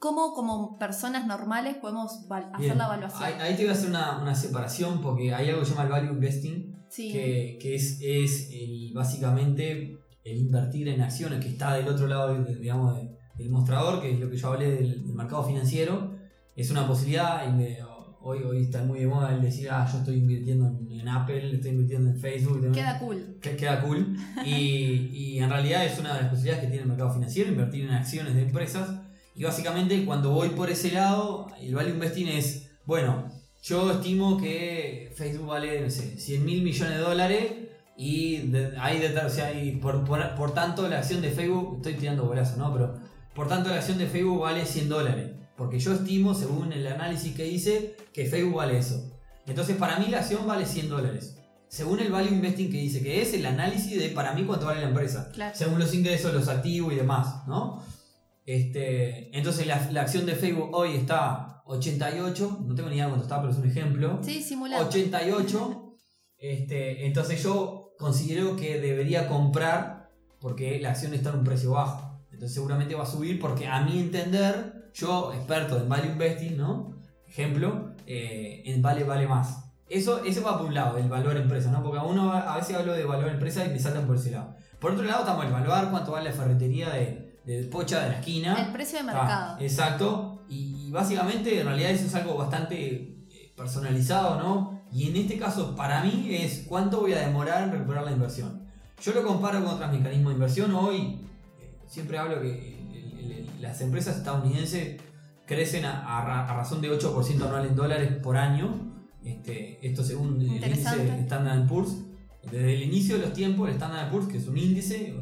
¿Cómo como personas normales podemos hacer Bien. la evaluación? Ahí, ahí, te voy a hacer una, una, separación porque hay algo que se llama el value investing, sí. que, que, es, es el, básicamente el invertir en acciones que está del otro lado digamos, del mostrador, que es lo que yo hablé del, del mercado financiero, es una posibilidad y me- hoy, hoy está muy de moda el decir, ah, yo estoy invirtiendo en, en Apple, estoy invirtiendo en Facebook. Queda cool. que queda cool. Y, y en realidad es una de las posibilidades que tiene el mercado financiero, invertir en acciones de empresas. Y básicamente cuando voy por ese lado, el value investing es, bueno, yo estimo que Facebook vale, no sé, 100 mil millones de dólares y de- hay de, o sea, y por, por, por tanto la acción de Facebook, estoy tirando bolazo, ¿no? Pero por tanto la acción de Facebook vale 100 dólares. Porque yo estimo, según el análisis que hice, que Facebook vale eso. Entonces para mí la acción vale 100 dólares. Según el value investing que dice que es el análisis de para mí cuánto vale la empresa. Claro. Según los ingresos, los activos y demás, ¿no? Este, entonces la, la acción de Facebook hoy está 88, no tengo ni idea cuánto está, pero es un ejemplo. Sí, simulado. 88. Este, entonces yo considero que debería comprar porque la acción está en un precio bajo. Entonces seguramente va a subir porque a mi entender, yo, experto en value investing, ¿no? Ejemplo, eh, en vale vale más. Eso, eso va por un lado, el valor empresa, ¿no? Porque a uno a veces hablo de valor empresa y me saltan por ese lado. Por otro lado, estamos el evaluar cuánto vale la ferretería de, Pocha de la esquina. El precio de Ah, mercado. exacto. Y, y básicamente, en realidad, eso es algo bastante eh, personalizado, ¿no? Y en este caso, para mí, es cuánto voy a demorar en recuperar la inversión. Yo lo comparo con otros mecanismos de inversión. Hoy, eh, siempre hablo que el- el- el- las empresas estadounidenses crecen a, a ra- a razón de 8% anual en dólares por año. Este, esto según el índice. Standard Poor's. Desde el inicio de los tiempos, el Standard Poor's, que es un índice,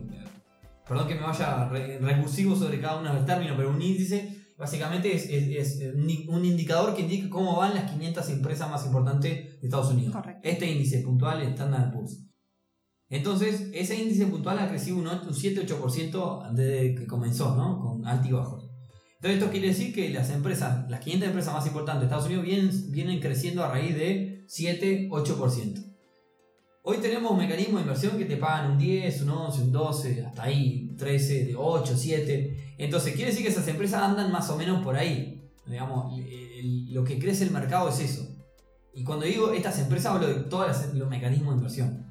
perdón que me vaya re- recursivo sobre cada uno de los términos, pero un índice básicamente es, es- es un indicador que indica cómo van las 500 empresas más importantes de Estados Unidos. Correcto. Este índice puntual es Standard Poor's. Entonces, ese índice puntual ha crecido un, ocho- un 7-8% desde que comenzó, ¿no? Con altibajos. Entonces, esto quiere decir que las empresas, las 500 empresas más importantes de Estados Unidos vienen, vienen creciendo a raíz de 7-8%. Hoy tenemos mecanismos de inversión que te pagan un 10, un 11, un 12, hasta ahí, 13, de 8, 7. Entonces, quiere decir que esas empresas andan más o menos por ahí. Digamos, lo que crece el mercado es eso. Y cuando digo estas empresas, hablo de todos los mecanismos de inversión.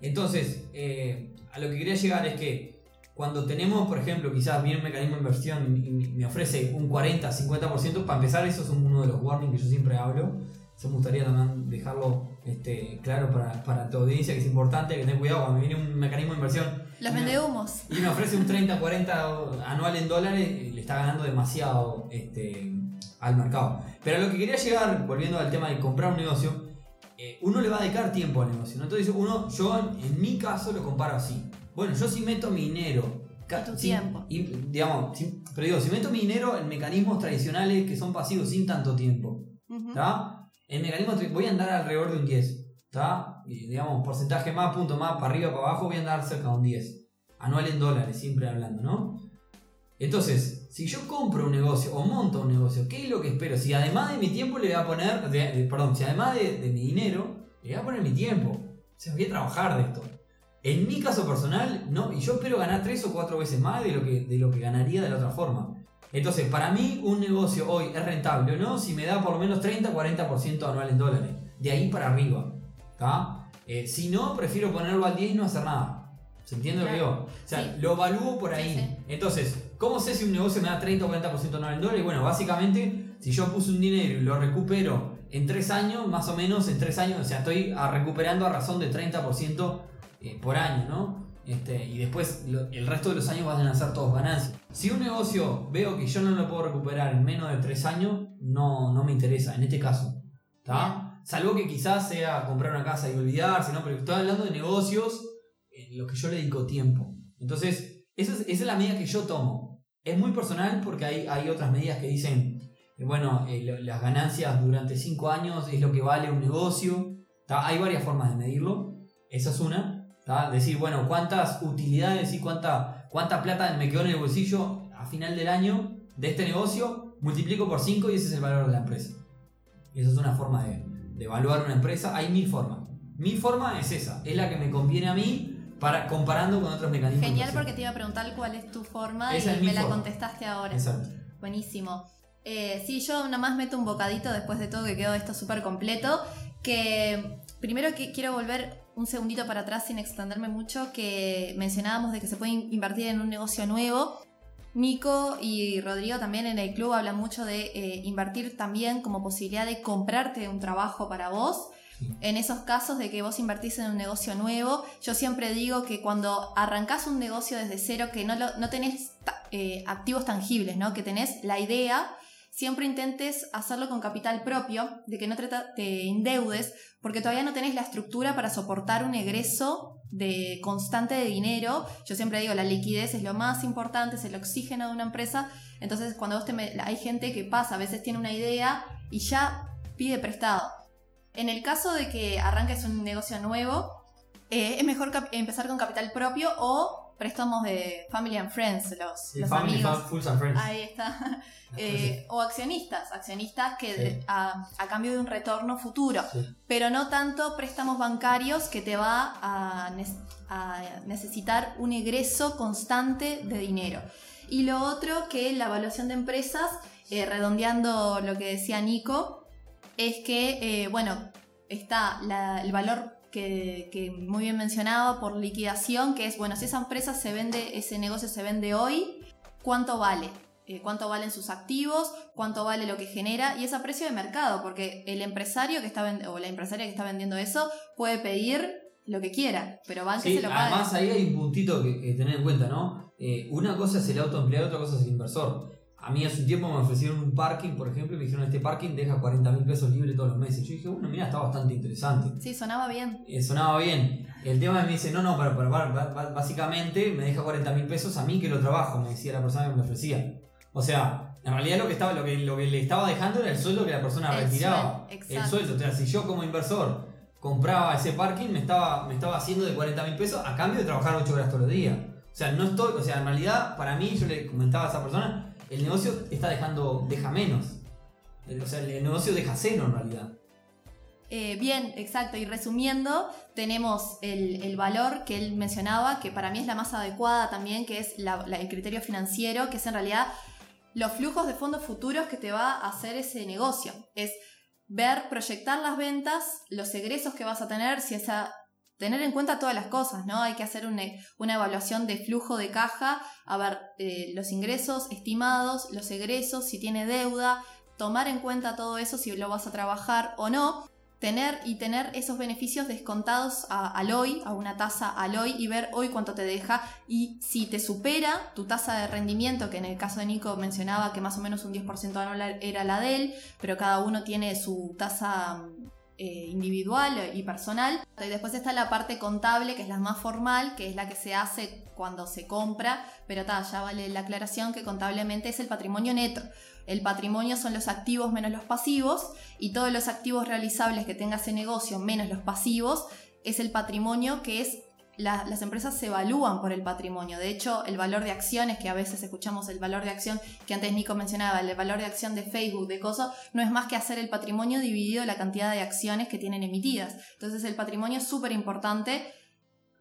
Entonces, eh, a lo que quería llegar es que cuando tenemos, por ejemplo, quizás viene un mecanismo de inversión y me ofrece un 40, 50%, para empezar, eso es uno de los warnings que yo siempre hablo. Eso me gustaría también dejarlo este, claro para, para tu audiencia, que es importante que tengan cuidado cuando viene un mecanismo de inversión Los y me- vendehumos. y me ofrece un 30, 40 anual en dólares, le está ganando demasiado este, al mercado. Pero a lo que quería llegar, volviendo al tema de comprar un negocio, eh, uno le va a dedicar tiempo al negocio. ¿no? Entonces, uno, yo en mi caso lo comparo así. Bueno, yo si meto mi dinero. Y tu tiempo. y, digamos, pero digo, si meto mi dinero en mecanismos tradicionales que son pasivos sin tanto tiempo. ¿Está? El mecanismo voy a andar alrededor de un 10. ¿Está? Digamos, porcentaje más, punto más, para arriba, para abajo, voy a andar cerca de un 10. Anual en dólares, siempre hablando, ¿no? Entonces, si yo compro un negocio o monto un negocio, ¿qué es lo que espero? Si además de mi tiempo le voy a poner, de- perdón, si además de, de mi dinero, le voy a poner mi tiempo. O sea, voy a trabajar de esto. En mi caso personal, no, y yo espero ganar tres o cuatro veces más de lo que, de lo que ganaría de la otra forma. Entonces, para mí, un negocio hoy es rentable o no si me da por lo menos 30-40% anual en dólares. De ahí para arriba. Eh, si no, prefiero ponerlo al 10 y no hacer nada. ¿Se entiende lo que digo? O sea, Sí. lo evalúo por ahí. sí. Entonces, ¿cómo sé si un negocio me da 30 o 40% anual en dólares? Bueno, básicamente, si yo puse un dinero y lo recupero en 3 años, más o menos en 3 años, o sea, estoy recuperando a razón de 30% eh, por año, ¿no? Este, y después lo- el resto de los años van a ser todos ganancias. Si un negocio veo que yo no lo puedo recuperar en menos de 3 años, no, no me interesa, en este caso. ¿tá? Salvo que quizás sea comprar una casa y olvidarse, ¿no? Pero estoy hablando de negocios en los que yo le dedico tiempo. Entonces, esa es, esa es la medida que yo tomo. Es muy personal porque hay, hay otras medidas que dicen, eh, bueno, eh, las ganancias durante 5 años es lo que vale un negocio. ¿tá? Hay varias formas de medirlo. Esa es una. ¿Tá? Decir, bueno, cuántas utilidades y cuánta, cuánta plata me quedó en el bolsillo a final del año de este negocio, multiplico por 5 y ese es el valor de la empresa. Esa es una forma de, de evaluar una empresa. Hay mil formas. Mi forma es esa, es la que me conviene a mí para comparando con otros mecanismos. Genial porque te iba a preguntar cuál es tu forma Esa y me la contestaste ahora. Exacto. Buenísimo. Eh, sí, yo nomás meto un bocadito después de todo que quedó esto súper completo. Que primero que quiero volver un segundito para atrás sin extenderme mucho, que mencionábamos de que se puede in- invertir en un negocio nuevo. Nico y Rodrigo también en el club hablan mucho de eh, invertir también como posibilidad de comprarte un trabajo para vos. En esos casos de que vos invertís en un negocio nuevo, yo siempre digo que cuando arrancás un negocio desde cero, que no, no tenés eh, activos tangibles, ¿no? que tenés la idea, siempre intentes hacerlo con capital propio, de que no te, endeudes, porque todavía no tenés la estructura para soportar un egreso de constante de dinero. Yo siempre digo, la liquidez es lo más importante, es el oxígeno de una empresa. Entonces, cuando vos te hay gente que pasa, a veces tiene una idea y ya pide prestado. En el caso de que arranques un negocio nuevo, eh, es mejor empezar con capital propio o préstamos de Family and Friends, los, amigos. Ahí está. [LAUGHS] Eh, o accionistas, accionistas que a, cambio de un retorno futuro, pero no tanto préstamos bancarios que te va a, necesitar un egreso constante de dinero. Y lo otro que la evaluación de empresas, eh, redondeando lo que decía Nico, es que, eh, bueno, está el valor que, muy bien mencionaba por liquidación, que es, bueno, si esa empresa se vende, ese negocio se vende hoy, ¿cuánto vale? Eh, cuánto valen sus activos, cuánto vale lo que genera y es a precio de mercado, porque el empresario que está o la empresaria que está vendiendo eso puede pedir lo que quiera, pero van que se lo Además, ahí hay un puntito que, tener en cuenta, ¿no? Eh, una cosa es el autoempleado, otra cosa es el inversor. A mí hace un tiempo me ofrecieron un parking, por ejemplo, y me dijeron, este parking deja 40 mil pesos libres todos los meses. Yo dije, bueno, mira, está bastante interesante. Sí, sonaba bien. Eh, sonaba bien. El tema me dice, no, no, pero, pero, básicamente me deja 40 mil pesos a mí que lo trabajo, me decía la persona que me ofrecía. O sea, en realidad lo que, estaba, lo que, lo que le estaba dejando era el sueldo que la persona retiraba. el sueldo. O sea, si yo como inversor compraba ese parking, me estaba, me estaba haciendo de 40 mil pesos a cambio de trabajar 8 horas todos los días. O sea, no estoy, o sea, en realidad, para mí, yo le comentaba a esa persona, el negocio está dejando, deja menos. O sea, el negocio deja cero en realidad. Eh, bien, exacto. Y resumiendo, tenemos el, valor que él mencionaba, que para mí es la más adecuada también, que es el criterio financiero, que es en realidad los flujos de fondos futuros que te va a hacer ese negocio. Es ver, proyectar las ventas, los egresos que vas a tener, si esa tener en cuenta todas las cosas, ¿no? Hay que hacer una, evaluación de flujo de caja, a ver eh, los ingresos estimados, los egresos, si tiene deuda, tomar en cuenta todo eso, si lo vas a trabajar o no, tener y tener esos beneficios descontados al hoy, a una tasa al hoy y ver hoy cuánto te deja y si te supera tu tasa de rendimiento, que en el caso de Nico mencionaba que más o menos un 10% anual era la de él, pero cada uno tiene su tasa eh, individual y personal. Y después está la parte contable, que es la más formal, que es la que se hace cuando se compra, pero ya vale la aclaración que contablemente es el patrimonio neto. El patrimonio son los activos menos los pasivos y todos los activos realizables que tenga ese negocio menos los pasivos es el patrimonio que es las empresas se evalúan por el patrimonio. De hecho, el valor de acciones, que a veces escuchamos el valor de acción que antes Nico mencionaba, el valor de acción de Facebook, de cosas, no es más que hacer el patrimonio dividido la cantidad de acciones que tienen emitidas. Entonces el patrimonio es súper importante,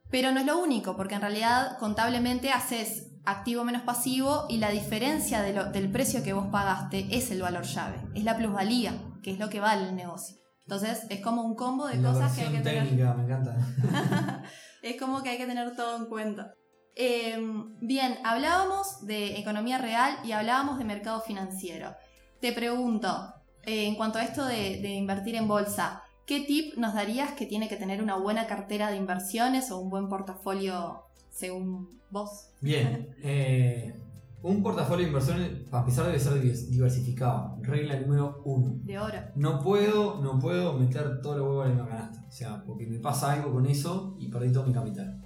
pero no es lo único, porque en realidad contablemente haces activo menos pasivo y la diferencia del precio que vos pagaste es el valor llave, es la plusvalía, que es lo que vale el negocio. Entonces es como un combo de cosas que hay que técnica, me encanta. [LAUGHS] es como que hay que tener todo en cuenta. Em, bien, hablábamos de economía real y hablábamos de mercado financiero. Te pregunto, eh, en cuanto a esto de, invertir en bolsa, ¿qué tip nos darías que tiene que tener una buena cartera de inversiones o un buen portafolio según vos? Bien, [LAUGHS] eh, un portafolio de inversiones, para empezar, debe ser diversificado. Regla número uno. De oro. No puedo, no puedo meter todo los huevos en la canasta. O sea, porque me pasa algo con eso y perdí todo mi capital.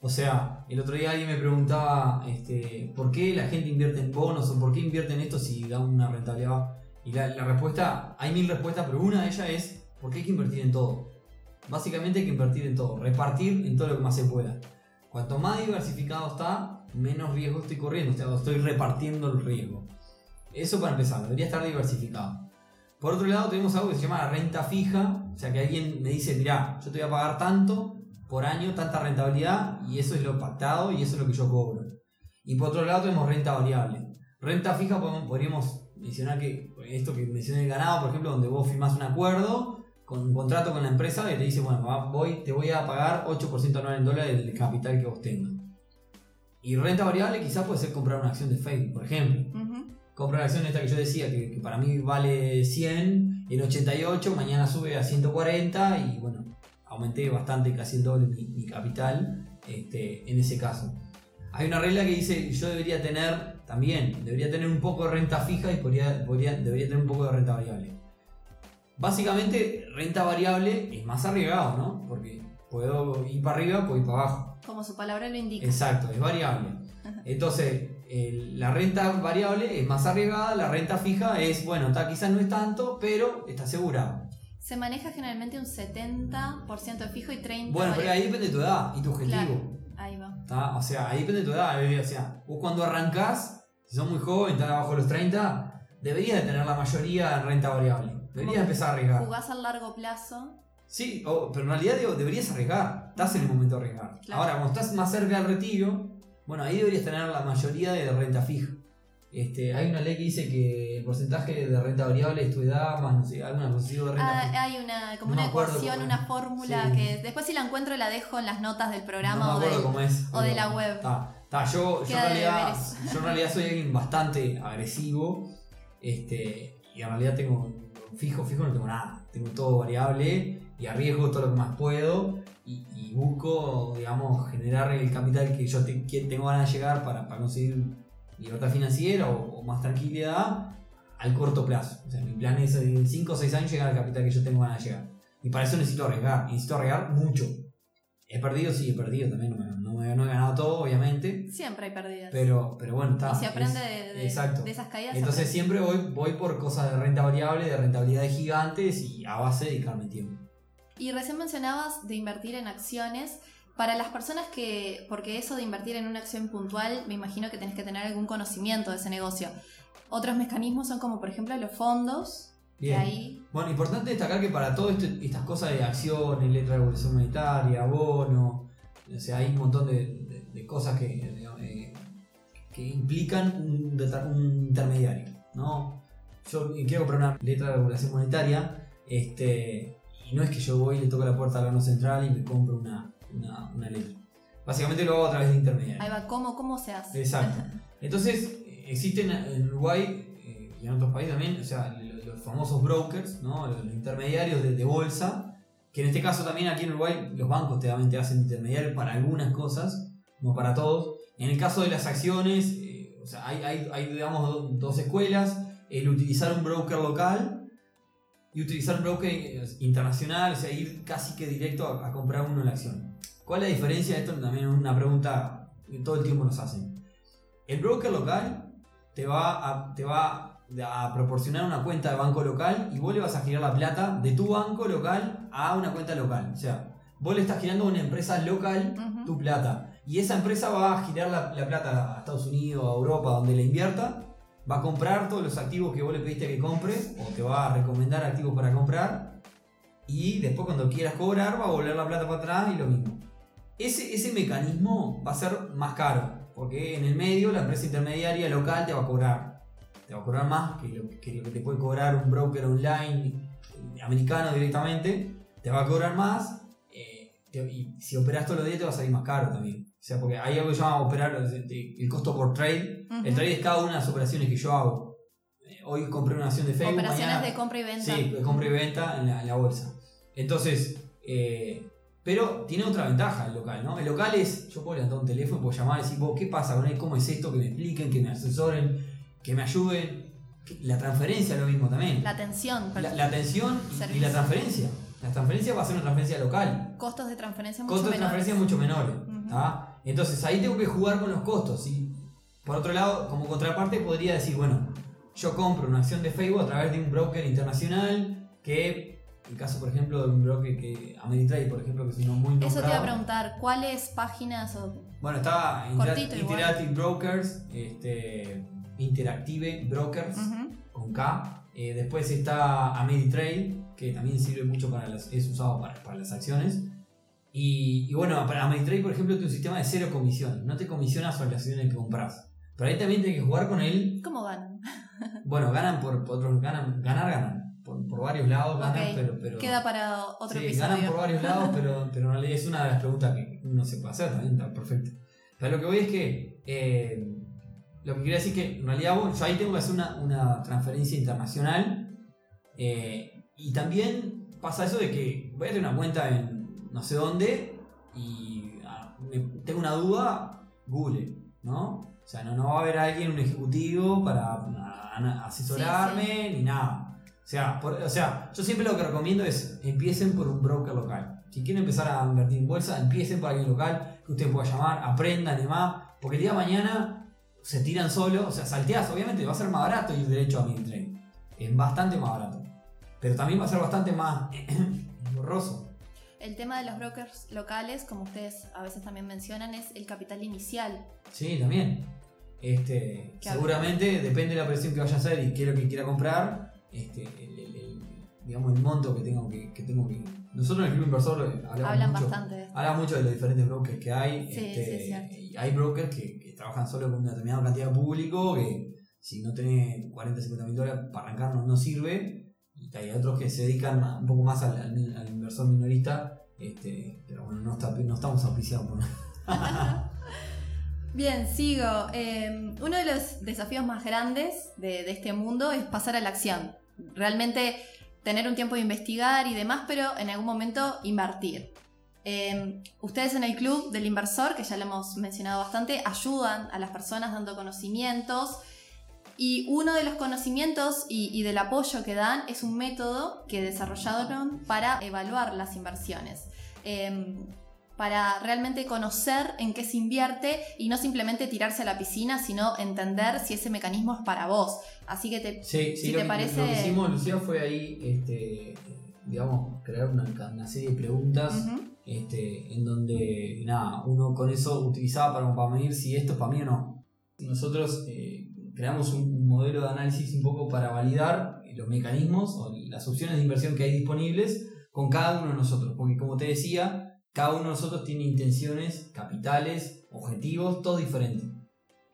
O sea, el otro día alguien me preguntaba este, por qué la gente invierte en bonos o por qué invierte en esto si da una rentabilidad. Y la, la respuesta, hay mil respuestas, pero una de ellas es ¿por qué hay que invertir en todo? Básicamente hay que invertir en todo, repartir en todo lo que más se pueda. Cuanto más diversificado está, menos riesgo estoy corriendo, o sea, estoy repartiendo el riesgo. Eso para empezar, debería estar diversificado. Por otro lado, tenemos algo que se llama la renta fija, o sea, que alguien me dice, mira, yo te voy a pagar tanto por año, tanta rentabilidad, y eso es lo pactado y eso es lo que yo cobro. Y por otro lado, tenemos renta variable. Renta fija podríamos mencionar que esto que mencioné el ganado, por ejemplo, donde vos firmás un acuerdo con un contrato con la empresa que te dice, bueno, voy, te voy a pagar 8% anual en dólares del capital que vos tengas. Y renta variable quizás puede ser comprar una acción de Facebook, por ejemplo. Comprar la acción esta que yo decía, que, que para mí vale 100 en 88, mañana sube a 140 y bueno, aumenté bastante, casi el doble mi, mi capital este, en ese caso. Hay una regla que dice yo debería tener también, debería tener un poco de renta fija y podría, podría- debería tener un poco de renta variable. Básicamente, renta variable es más arriesgado, ¿no? Porque puedo ir para arriba, puedo ir para abajo. Como su palabra lo indica. Exacto, es variable. Entonces, el- la renta variable es más arriesgada, la renta fija es, bueno, está, quizás no es tanto, pero está asegurado. Se maneja generalmente un 70% de fijo y 30% Bueno, pero ahí depende de tu edad y tu objetivo. Claro. Ahí va. ¿tá? O sea, ahí depende de tu edad. O sea, vos cuando arrancás, si sos muy joven, estás abajo de los 30, deberías de tener la mayoría en renta variable. Deberías empezar a arriesgar. Jugás a largo plazo. Sí, pero en realidad digo, deberías arriesgar. Estás en el momento de arriesgar. Claro. Ahora, cuando estás más cerca del retiro, bueno, ahí deberías tener la mayoría de renta fija. Este, hay una ley que dice que el porcentaje de renta variable es tu edad más no sé, alguna posición de renta Ah, hay una, como No una ecuación, una fórmula Sí. que después si la encuentro la dejo en las notas del programa no o, me acuerdo del- cómo es. o de la web. Está, está, yo, yo, en realidad, yo en realidad soy alguien bastante agresivo. Este, y en realidad tengo fijo, fijo no tengo nada. Tengo todo variable y arriesgo todo lo que más puedo. Y, y busco, digamos, generar el capital que yo te- que tengo ganas de llegar para, para conseguir libertad financiera o, o más tranquilidad al corto plazo. O sea, mi plan es en 5 o 6 años llegar al capital que yo tengo ganas de llegar. Y para eso necesito arriesgar. Necesito arriesgar mucho. He perdido, sí, he perdido también. No, no, no he ganado todo, obviamente. Siempre hay pérdidas. Pero, pero bueno, está. y se aprende es- de, de- exacto. de esas caídas. Entonces siempre voy, voy por cosas de renta variable, de rentabilidades gigantes y a base de dedicarme tiempo. Y recién mencionabas de invertir en acciones. Para las personas que, porque eso de invertir en una acción puntual, me imagino que tenés que tener algún conocimiento de ese negocio. Otros mecanismos son como por ejemplo los fondos, Bien. ahí Bueno, importante destacar que para todas estas cosas de acciones, letra de evolución monetaria, bono, o sea, hay un montón de, de- de cosas que, eh, que implican un, un intermediario, ¿no? Yo quiero comprar una letra de regulación monetaria, este, y no es que yo voy y le toco la puerta al Banco Central y me compro una, una, una letra. Básicamente lo hago a través de intermediarios. ahí va cómo, cómo se hace. Exacto. [LAUGHS] Entonces, existen en Uruguay eh, y en otros países también, o sea, lo- los, famosos brokers, ¿no? los, los intermediarios de, de bolsa, que en este caso también aquí en Uruguay los bancos te, te hacen intermediarios para algunas cosas, no para todos. En el caso de las acciones, eh, o sea, hay, hay, hay, digamos do- dos escuelas, el utilizar un broker local y utilizar broker eh, internacional, o sea, ir casi que directo a, a comprar uno la acción. ¿Cuál es la diferencia? Esto también es una pregunta que todo el tiempo nos hacen. El broker local te va a, te va a proporcionar una cuenta de banco local y vos le vas a girar la plata de tu banco local a una cuenta local. O sea, vos le estás girando a una empresa local tu plata. Y esa empresa va a girar la, la plata a Estados Unidos, a Europa, donde la invierta. Va a comprar todos los activos que vos le pediste que compre o te va a recomendar activos para comprar. Y después cuando quieras cobrar va a volver la plata para atrás y lo mismo. Ese, ese mecanismo va a ser más caro. Porque en el medio la empresa intermediaria local te va a cobrar. Te va a cobrar más que lo que, te puede cobrar un broker online eh, americano directamente. Te va a cobrar más. eh, y si operas todos los días te va a salir más caro también. O sea, porque hay algo que se llama operar el, costo por trade. Ujú. El trade es cada una de las operaciones que yo hago. Eh, Hoy compré una acción de Facebook. Operaciones mañana- de compra y venta. Sí, de compra y venta en la, en la bolsa. Entonces, eh, pero tiene otra ventaja el local, ¿no? El local es, yo puedo levantar un teléfono, puedo llamar y decir, "Vos, ¿qué pasa con él? ¿Cómo es esto? Que me expliquen, que me asesoren, que me ayuden. La transferencia es lo mismo también. La atención, La, la atención y- la transferencia. La transferencia va a ser una transferencia local. costos de transferencia mucho Costos de menores. transferencia mucho menores. ¿tá? Entonces ahí tengo que jugar con los costos. Y por otro lado, como contraparte, podría decir, bueno, yo compro una acción de Facebook a través de un broker internacional que, en el caso, por ejemplo, de un broker que, Ameritrade, por ejemplo, que es uno muy nombrado. Eso te iba a preguntar, ¿cuáles páginas o Bueno, está Cortito Intera- igual. Interactive Brokers, este, Interactive Brokers Ujú. con K. Eh, después está Ameritrade, que también sirve mucho para las, es usado para, para las acciones. Y, y bueno, para Ameritrade, por ejemplo, tiene un sistema de cero comisión. No te comisiona sobre las acciones que compras. Pero ahí también tienes que jugar con él. ¿Cómo ganan? [LAUGHS] Bueno, ganan por, por otros, ganan, ganar, ganan. Por, por varios lados ganan, pero, pero. Queda para otro Sí, episodio. ganan por varios lados, [LAUGHS] pero, pero en realidad es una de las preguntas que uno se puede hacer también, está perfecto. Pero lo que voy es que Eh, lo que quería decir que en realidad yo ahí tengo que hacer una, una transferencia internacional eh, y también pasa eso de que voy a tener una cuenta en no sé dónde y ah, me- tengo una duda, Google, ¿no? O sea, no, no va a haber alguien, un ejecutivo para ah, asesorarme ni nada. O sea, por- o sea, yo siempre lo que recomiendo es empiecen por un broker local. Si quieren empezar a invertir en bolsa, empiecen por alguien local que usted pueda llamar, aprendan y demás, porque el día de mañana se tiran solo, o sea, salteás, obviamente va a ser más barato ir derecho a mi trade. Es bastante más barato. Pero también va a ser bastante más [CLEARS THROAT] borroso. El tema de los brokers locales, como ustedes a veces también mencionan, es el capital inicial. Sí, también. Este, seguramente depende de la presión que vaya a hacer y qué es lo que quiera comprar, este, el, el- el- digamos el monto que tengo que, que tengo que. Nosotros en el club inversor hablamos Hablan mucho, bastante de esto. habla mucho de los diferentes brokers que hay. Sí, este, sí, es cierto. y hay brokers que, que trabajan solo con una determinada cantidad de público, que si no tenés 40, 50 mil dólares para arrancar no, no sirve. Y hay otros que se dedican un poco más al, al- al inversor minorista, este, pero bueno, no, estamos auspiciados por [LAUGHS] Bien, sigo. Eh, uno de los desafíos más grandes de, de este mundo es pasar a la acción. Realmente tener un tiempo de investigar y demás, pero en algún momento invertir. Eh, ustedes en el club del inversor, que ya lo hemos mencionado bastante, ayudan a las personas dando conocimientos. Y uno de los conocimientos y, y del apoyo que dan es un método que desarrollaron para evaluar las inversiones. Eh, para realmente conocer en qué se invierte y no simplemente tirarse a la piscina, sino entender si ese mecanismo es para vos. Así que te... Sí, sí, Si lo, te que- parece- lo que hicimos, Lucía, fue ahí, este, digamos, crear una, una serie de preguntas este, en donde, nada, uno con eso utilizaba para, para medir si esto es para mí o no. Nosotros eh, creamos un modelo de análisis un poco para validar los mecanismos o las opciones de inversión que hay disponibles con cada uno de nosotros, porque como te decía, cada uno de nosotros tiene intenciones, capitales, objetivos, todo diferente.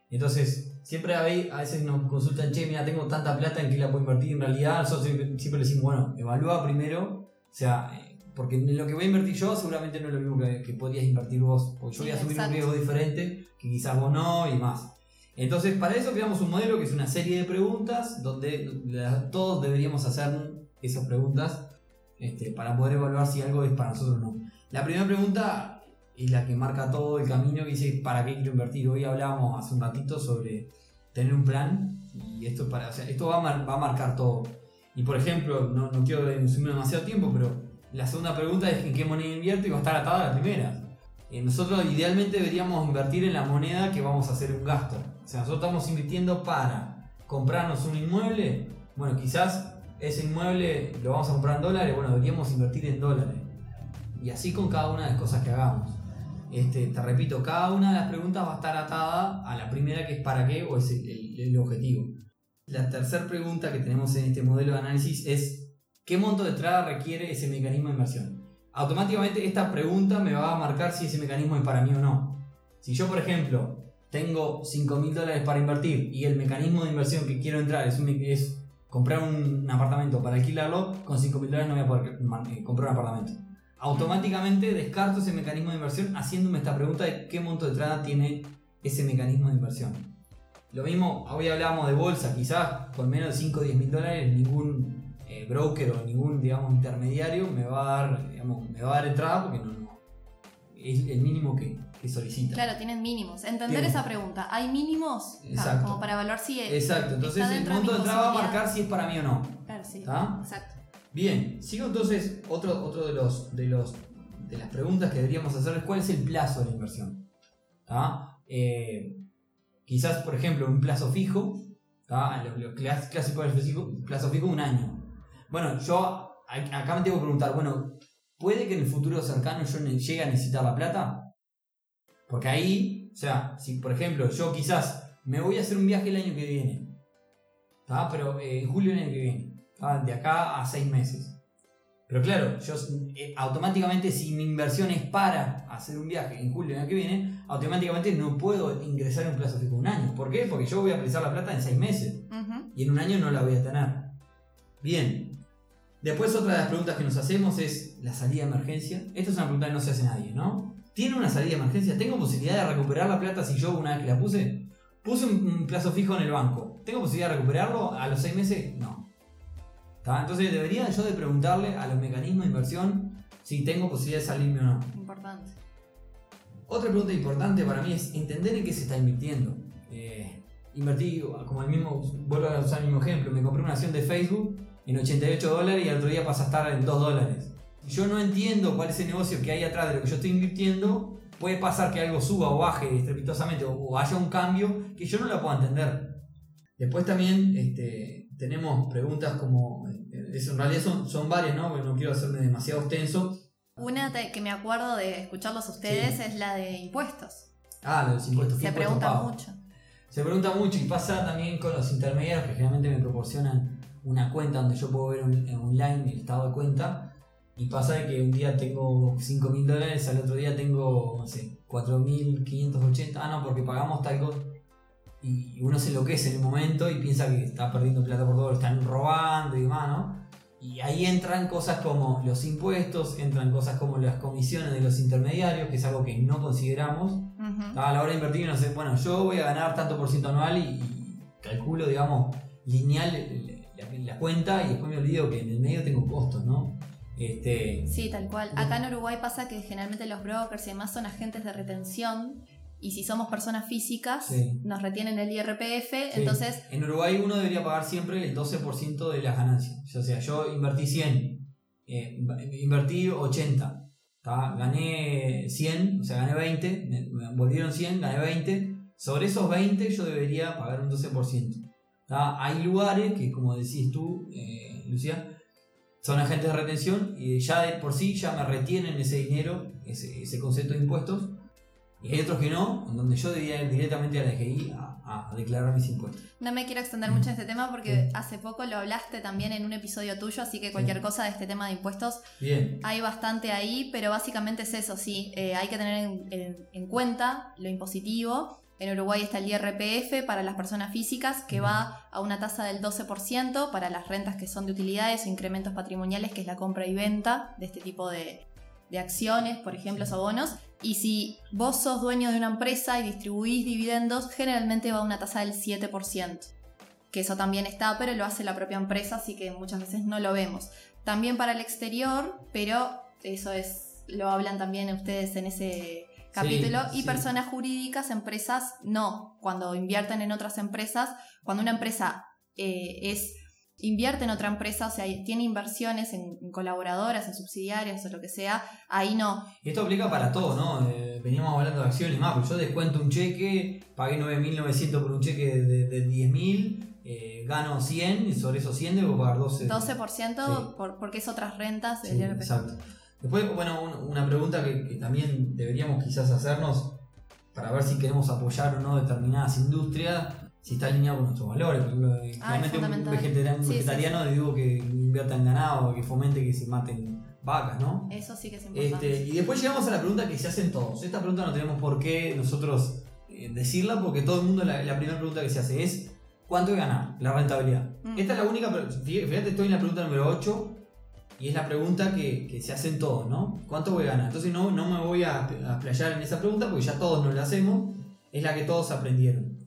Entonces, siempre hay, a veces nos consultan, che, mira, tengo tanta plata en qué la puedo invertir. En realidad, nosotros siempre, siempre le decimos, bueno, evalúa primero, o sea, eh, porque en lo que voy a invertir yo seguramente no es lo mismo que, que podrías invertir vos, porque yo voy a asumir exacto. un riesgo diferente que quizás vos no y más. Entonces, para eso creamos un modelo que es una serie de preguntas donde todos deberíamos hacer esas preguntas este, para poder evaluar si algo es para nosotros o no. La primera pregunta es la que marca todo el camino que dice ¿para qué quiero invertir? Hoy hablábamos hace un ratito sobre tener un plan y esto, para, o sea, esto va, a mar- va a marcar todo. Y por ejemplo, no, no quiero consumir demasiado tiempo, pero la segunda pregunta es en qué moneda invierto y va a estar atada a la primera. Eh, nosotros idealmente deberíamos invertir en la moneda que vamos a hacer un gasto. O sea, nosotros estamos invirtiendo para comprarnos un inmueble. Bueno, quizás ese inmueble lo vamos a comprar en dólares. Bueno, deberíamos invertir en dólares. Y así con cada una de las cosas que hagamos. Este, te repito, cada una de las preguntas va a estar atada a la primera que es para qué o es el, el- objetivo. La tercera pregunta que tenemos en este modelo de análisis es ¿qué monto de entrada requiere ese mecanismo de inversión? Automáticamente esta pregunta me va a marcar si ese mecanismo es para mí o no. Si yo, por ejemplo, tengo 5 mil dólares para invertir y el mecanismo de inversión que quiero entrar es, un- es comprar un apartamento para alquilarlo, con 5 mil dólares no voy a poder eh, comprar un apartamento. Automáticamente descarto ese mecanismo de inversión haciéndome esta pregunta de qué monto de entrada tiene ese mecanismo de inversión. Lo mismo, hoy hablábamos de bolsa, quizás con menos de 5 o 10 mil dólares ningún eh, broker o ningún digamos, intermediario me va a dar, digamos, me va a dar entrada porque no, no es el mínimo que, que solicita. Claro, tienen mínimos. Entender Tienen. esa pregunta. ¿Hay mínimos? Ah, Exacto. como para evaluar si es. Exacto, entonces está el monto de entrada va a marcar si es para mí o no. Claro, sí. ¿Está? Exacto. Bien, sigo entonces otro, otro de los de los de las preguntas que deberíamos hacer es cuál es el plazo de la inversión. ¿Tá? Eh, quizás, por ejemplo, un plazo fijo, ¿tá? lo, lo clas- clásico del plazo fijo un año. Bueno, yo acá me tengo que preguntar, bueno, ¿puede que en el futuro cercano yo llegue a necesitar la plata? Porque ahí, o sea, si por ejemplo yo quizás me voy a hacer un viaje el año que viene, ¿tá? pero eh, en julio del año que viene, ¿tá? de acá a seis meses. Pero claro, yo eh, automáticamente si mi inversión es para hacer un viaje en julio del año que viene, automáticamente no puedo ingresar en un plazo fijo de un año. ¿Por qué? Porque yo voy a precisar la plata en seis meses y en un año no la voy a tener. Bien. Después otra de las preguntas que nos hacemos es la salida de emergencia. Esta es una pregunta que no se hace nadie, ¿no? ¿Tiene una salida de emergencia? ¿Tengo posibilidad de recuperar la plata si yo una vez que la puse? Puse un, plazo fijo en el banco. ¿Tengo posibilidad de recuperarlo a los seis meses? No. Entonces debería yo de preguntarle a los mecanismos de inversión si tengo posibilidad de salirme o no. Importante. Otra pregunta importante para mí es entender en qué se está invirtiendo. Eh, invertí, como el mismo, vuelvo a usar el mismo ejemplo, me compré una acción de Facebook en 88 dólares y al otro día pasa a estar en 2 dólares. Yo no entiendo cuál es el negocio que hay atrás de lo que yo estoy invirtiendo. Puede pasar que algo suba o baje estrepitosamente o, haya un cambio que yo no la pueda entender. Después también este, tenemos preguntas como, eh, en realidad son, son varias, ¿no? Porque no quiero hacerme demasiado extenso. Una que me acuerdo de escucharlos a ustedes es la de impuestos. Ah, los impuestos. Se pregunta mucho. Se pregunta mucho y pasa también con los intermediarios que generalmente me proporcionan una cuenta donde yo puedo ver online el estado de cuenta. Y pasa de que un día tengo 5 mil dólares, al otro día tengo, no sé, 4.580. Ah, no, porque pagamos tal cosa y uno se enloquece en el momento y piensa que está perdiendo plata por todo, lo están robando y demás, ¿no? Y ahí entran cosas como los impuestos, entran cosas como las comisiones de los intermediarios, que es algo que no consideramos. A la hora de invertir, no sé, bueno, yo voy a ganar tanto por ciento anual y, calculo, digamos, lineal la, cuenta y después me olvido que en el medio tengo costos, ¿no? Este, sí, tal cual. Acá en Uruguay pasa que generalmente los brokers y demás son agentes de retención y si somos personas físicas, nos retienen el IRPF, entonces... En Uruguay uno debería pagar siempre el 12% de las ganancias. O sea, yo invertí 100, eh, invertí 80, gané 100, o sea, gané 20, me, volvieron 100, gané 20. Sobre esos 20 yo debería pagar un 12%. Hay lugares que, como decís tú, eh, Lucía, son agentes de retención y ya de por sí ya me retienen ese dinero, ese, ese concepto de impuestos y hay otros que no, en donde yo debía ir directamente a la DGI a, a, declarar mis impuestos. No me quiero extender mucho en este tema porque hace poco lo hablaste también en un episodio tuyo, así que cualquier cosa de este tema de impuestos Bien. hay bastante ahí, pero básicamente es eso, sí, eh, hay que tener en, cuenta lo impositivo. En Uruguay está el IRPF para las personas físicas que va a una tasa del 12% para las rentas que son de utilidades o incrementos patrimoniales, que es la compra y venta de este tipo de, de acciones, por ejemplo, o bonos. Y si vos sos dueño de una empresa y distribuís dividendos, generalmente va a una tasa del 7%. Que eso también está, pero lo hace la propia empresa, así que muchas veces no lo vemos. También para el exterior, pero eso es lo hablan también ustedes en ese capítulo. y personas jurídicas, empresas, no. Cuando invierten en otras empresas, cuando una empresa eh, es invierte en otra empresa, o sea, tiene inversiones en, colaboradoras, en subsidiarias o lo que sea, ahí no. Y esto aplica para todo, ¿no? Eh, veníamos hablando de acciones más, pero yo descuento un cheque, pagué 9.900 por un cheque de, 10.000, eh, gano 100 y sobre esos 100 debo pagar 12%. 12% por, porque es otras rentas del Exacto. Después, bueno, una pregunta que, que también deberíamos quizás hacernos para ver si queremos apoyar o no determinadas industrias si está alineado con nuestros valores. Por ejemplo, ah, un vegetariano, digo que invierta en ganado, que fomente que se maten vacas, ¿no? Eso sí que es importante. Este, y después llegamos a la pregunta que se hacen todos. Esta pregunta no tenemos por qué nosotros eh, decirla, porque todo el mundo, la, primera pregunta que se hace es: ¿cuánto he ganado? La rentabilidad. Mm. Esta es la única, fíjate, estoy en la pregunta número 8. Y es la pregunta que, se hacen todos, ¿no? ¿Cuánto voy a ganar? Entonces no, no me voy a, playar en esa pregunta porque ya todos nos la hacemos. Es la que todos aprendieron.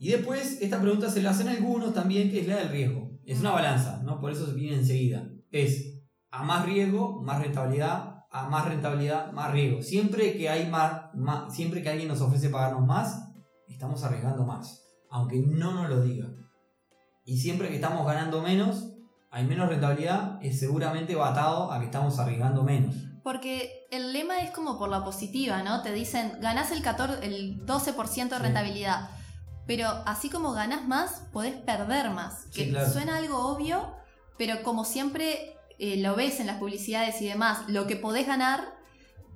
Y después, esta pregunta se la hacen algunos también, que es la del riesgo. Es una balanza, ¿no? Por eso se viene enseguida. Es a más riesgo, más rentabilidad, a más rentabilidad, más riesgo. Siempre que hay más, siempre que alguien nos ofrece pagarnos más, estamos arriesgando más, aunque no nos lo diga. Y siempre que estamos ganando menos, hay menos rentabilidad, es seguramente batado a que estamos arriesgando menos. Porque el lema es como por la positiva, ¿no? Te dicen, ganás el, 14, el 12% de rentabilidad. Pero así como ganas más, podés perder más. Que suena algo obvio, pero como siempre eh, lo ves en las publicidades y demás, lo que podés ganar,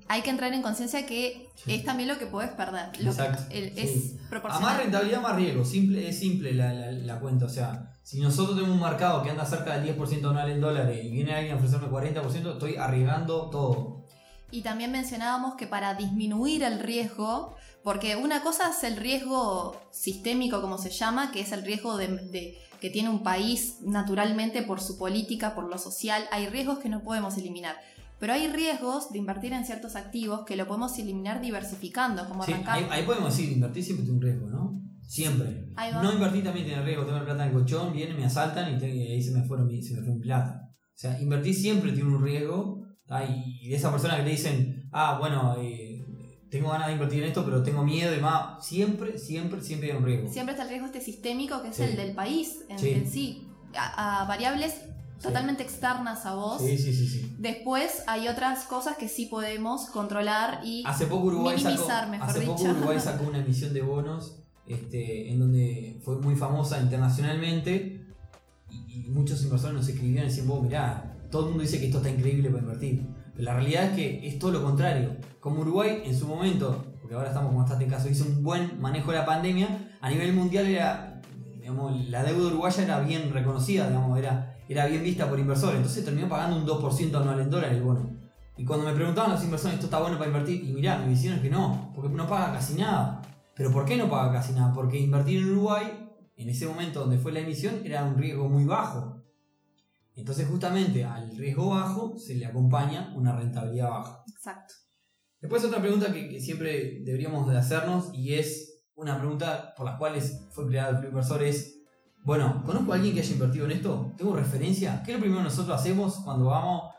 hay que entrar en conciencia que es también lo que podés perder. Exacto. es proporcional. A más rentabilidad, más riesgo. Simple, es simple la, cuenta. O sea, si nosotros tenemos un mercado que anda cerca del 10% anual en dólares y viene alguien a ofrecerme 40%, estoy arriesgando todo. Y también mencionábamos que para disminuir el riesgo, porque una cosa es el riesgo sistémico, como se llama, que es el riesgo de, que tiene un país naturalmente por su política, por lo social. Hay riesgos que no podemos eliminar. Pero hay riesgos de invertir en ciertos activos que lo podemos eliminar diversificando, como arrancar. Ahí, ahí, podemos decir, invertir siempre tiene un riesgo, ¿no? Siempre. No invertir también tiene riesgo, tengo la plata en el colchón, vienen, me asaltan y, ahí se me, fueron, se me fue mi plata. O sea, invertir siempre tiene un riesgo y de esa persona que te dicen, ah, bueno, eh, tengo ganas de invertir en esto, pero tengo miedo y más, siempre, siempre, siempre hay un riesgo. Siempre está el riesgo este sistémico que es el del país en sí, A, variables totalmente externas a vos. Sí, sí, sí, Después hay otras cosas que sí podemos controlar y hace poco Uruguay minimizar, sacó, Hace poco Uruguay [LAUGHS] sacó una emisión de bonos este, en donde fue muy famosa internacionalmente y, muchos inversores nos escribían y decían, vos mirá, todo el mundo dice que esto está increíble para invertir. Pero la realidad es que es todo lo contrario. Como Uruguay en su momento, porque ahora estamos como en caso, hizo un buen manejo de la pandemia, a nivel mundial era, digamos, la deuda uruguaya era bien reconocida, digamos, era, era bien vista por inversores. Entonces terminó pagando un 2% anual en dólares el bono. Y cuando me preguntaban los inversores, ¿esto está bueno para invertir? Y mirá, me dijeron que no, porque no paga casi nada. ¿Pero por qué no paga casi nada? Porque invertir en Uruguay, en ese momento donde fue la emisión, era un riesgo muy bajo. Entonces justamente al riesgo bajo se le acompaña una rentabilidad baja. Exacto. Después otra pregunta que, siempre deberíamos de hacernos y es una pregunta por la cual fue creado el Inversor es, bueno, ¿conozco a alguien que haya invertido en esto? ¿Tengo referencia? ¿Qué es lo primero que nosotros hacemos cuando vamos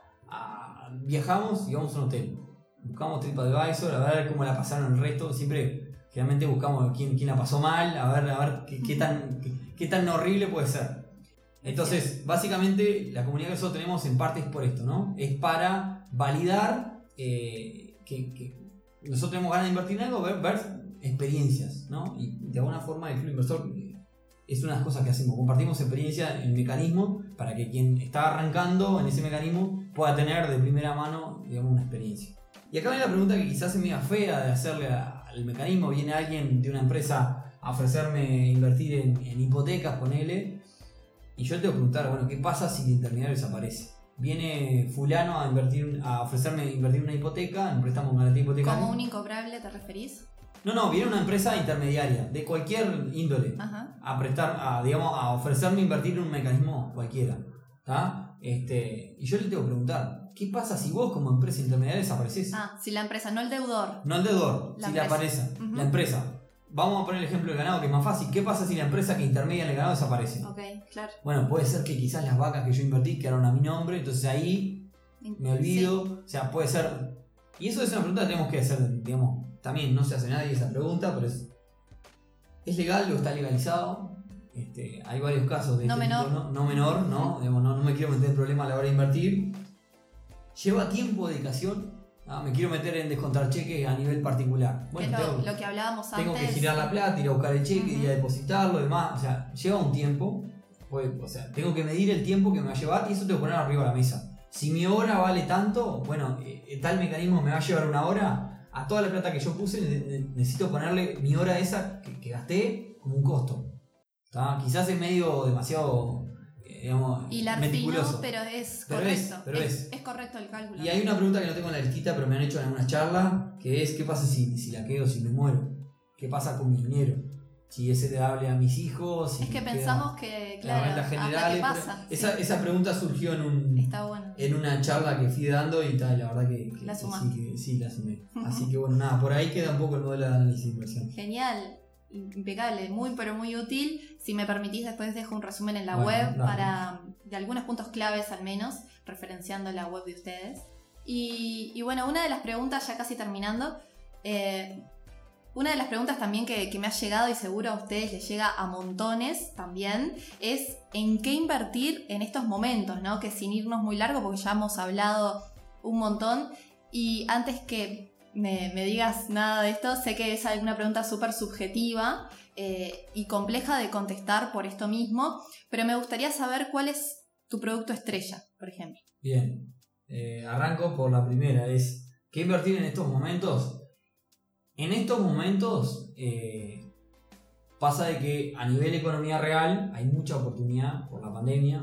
viajamos y vamos a un hotel? Buscamos TripAdvisor, a ver cómo la pasaron el resto, siempre Generalmente buscamos quién, quién la pasó mal, a ver, a ver qué, tan, qué, tan horrible puede ser. Entonces, básicamente, la comunidad que nosotros tenemos en parte es por esto, ¿no? Es para validar eh, que, nosotros tenemos ganas de invertir en algo, ver, experiencias, ¿no? Y de alguna forma el club inversor eh, es una de las cosas que hacemos. Compartimos experiencia en mecanismo para que quien está arrancando en ese mecanismo pueda tener de primera mano, digamos, una experiencia. Y acá viene la pregunta que quizás es media fea de hacerle a, el mecanismo, viene alguien de una empresa a ofrecerme invertir en, en hipotecas, ponele, y yo te tengo que preguntar, bueno, ¿qué pasa si el intermediario desaparece? Viene fulano a invertir, a ofrecerme invertir una hipoteca, un préstamo garantía hipotecaria. ¿Como un incobrable te referís? No, no, viene una empresa intermediaria, de cualquier índole, a prestar, a, digamos, a ofrecerme invertir en un mecanismo cualquiera. Este, y yo le tengo que preguntar, ¿Qué pasa si vos como empresa intermediaria desapareces? Ah, si la empresa, no el deudor. No el deudor, si la empresa. La empresa. Vamos a poner el ejemplo del ganado que es más fácil. ¿Qué pasa si la empresa que intermedia en el ganado desaparece? Ok, claro. Bueno, puede ser que quizás las vacas que yo invertí quedaron a mi nombre, entonces ahí me olvido. O sea, puede ser. Y eso es una pregunta que tenemos que hacer, digamos. También no se hace nadie esa pregunta, pero es. ¿Es legal o está legalizado? Este, hay varios casos de no este menor. ¿no? no menor, ¿no? no, no me quiero meter en problema a la hora de invertir lleva tiempo, dedicación. Ah, me quiero meter en descontar cheques a nivel particular. Bueno, tengo, lo que hablábamos antes. Tengo que girar la plata, ir a buscar el cheque, y ir a depositarlo, demás. O sea, lleva un tiempo. Pues, o sea, tengo que medir el tiempo que me va a llevar y eso tengo que poner arriba de la mesa. Si mi hora vale tanto, bueno, eh, tal mecanismo me va a llevar una hora, a toda la plata que yo puse necesito ponerle mi hora esa que, gasté como un costo. Quizás es medio demasiado digamos, meticuloso. pero es correcto. Es, correcto el cálculo. Y hay una pregunta que no tengo en la listita, pero me han hecho en algunas charlas, que es ¿qué pasa si, si la quedo, si me muero? ¿Qué pasa con mi dinero? Si ese le hable a mis hijos. es que pensamos que, claro, general, pasa. Esa, esa, pregunta surgió en, un, en una charla que fui dando y tal, la verdad que, la sí, que, sí, la sumé. [LAUGHS] Así que bueno, nada, por ahí queda un poco el modelo de análisis de inversión. Genial impecable, muy pero muy útil. Si me permitís, después dejo un resumen en la web para de algunos puntos claves al menos, referenciando la web de ustedes. Y, bueno, una de las preguntas, ya casi terminando, eh, una de las preguntas también que, me ha llegado y seguro a ustedes les llega a montones también, es en qué invertir en estos momentos, ¿no? Que sin irnos muy largo, porque ya hemos hablado un montón. Y antes que me, digas nada de esto. Sé que es una pregunta súper subjetiva eh, y compleja de contestar por esto mismo, pero me gustaría saber cuál es tu producto estrella, por ejemplo. Bien, eh, arranco por la primera, es ¿qué invertir en estos momentos? En estos momentos eh, pasa de que a nivel economía real hay mucha oportunidad por la pandemia,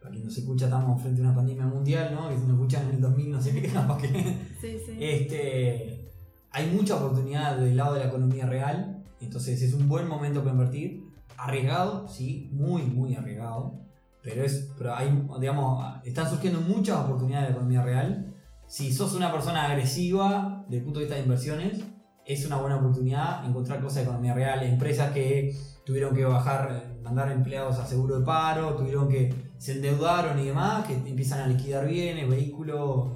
para quien nos escucha, estamos frente a una pandemia mundial, ¿no? Que si nos escuchan en el 2000, no sé qué, capaz que. [LAUGHS] Sí, sí. Este, hay mucha oportunidad del lado de la economía real, entonces es un buen momento para invertir. Arriesgado, sí, muy, muy arriesgado. Pero es, pero hay, digamos, están surgiendo muchas oportunidades de la economía real. si sos una persona agresiva desde el punto de vista de inversiones, es una buena oportunidad encontrar cosas de economía real, empresas que tuvieron que bajar, mandar empleados a seguro de paro, tuvieron que se endeudaron y demás, que empiezan a liquidar bienes, vehículos,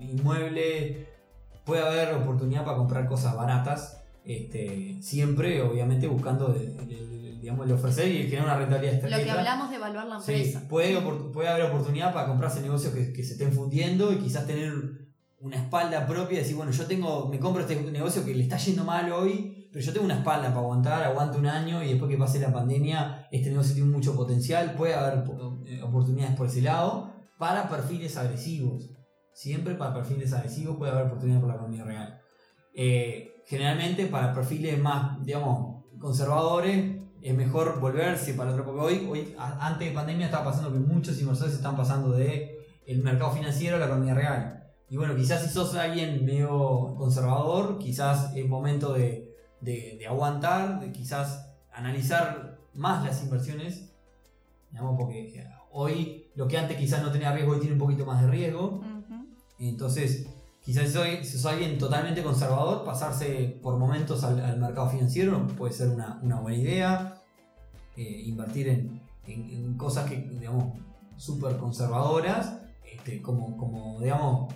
inmuebles. Puede haber oportunidad para comprar cosas baratas, este, siempre obviamente buscando digamos, el ofrecer y generar una rentabilidad Lo que hablamos de evaluar la empresa. Sí, puede, puede haber oportunidad para comprarse negocios que, que se estén fundiendo y quizás tener una espalda propia y decir, bueno, yo tengo, me compro este negocio que le está yendo mal hoy, pero yo tengo una espalda para aguantar, aguanto un año y después que pase la pandemia, este negocio tiene mucho potencial, puede haber eh, oportunidades por ese lado para perfiles agresivos. Siempre para perfiles agresivos puede haber oportunidades por la economía real. Eh, generalmente para perfiles más, digamos, conservadores, es mejor volverse para otro, porque hoy, hoy antes de pandemia estaba pasando que muchos inversores están pasando de el mercado financiero a la economía real. Y bueno, quizás si sos alguien medio conservador, quizás es momento de, de, aguantar, de quizás analizar más las inversiones, digamos, porque hoy lo que antes quizás no tenía riesgo hoy tiene un poquito más de riesgo. Entonces, quizás si sos, si alguien totalmente conservador, pasarse por momentos al, mercado financiero puede ser una, una buena idea. Eh, invertir en, en, cosas que, digamos, súper conservadoras, este, como, como, digamos,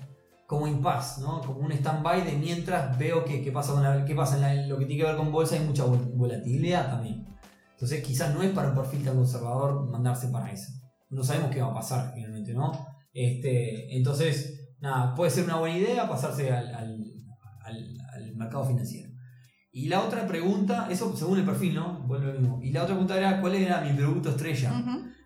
como impasse, ¿no? Como un stand-by de mientras veo qué, pasa, con qué pasa en, lo que tiene que ver con bolsa, hay mucha volatilidad también. Entonces quizás no es para un perfil tan conservador mandarse para eso. No sabemos qué va a pasar finalmente, ¿no? Este, entonces, nada, puede ser una buena idea pasarse al, al, mercado financiero. Y la otra pregunta, eso según el perfil, ¿no? Vuelve lo mismo. Y la otra pregunta era, ¿cuál era mi producto estrella?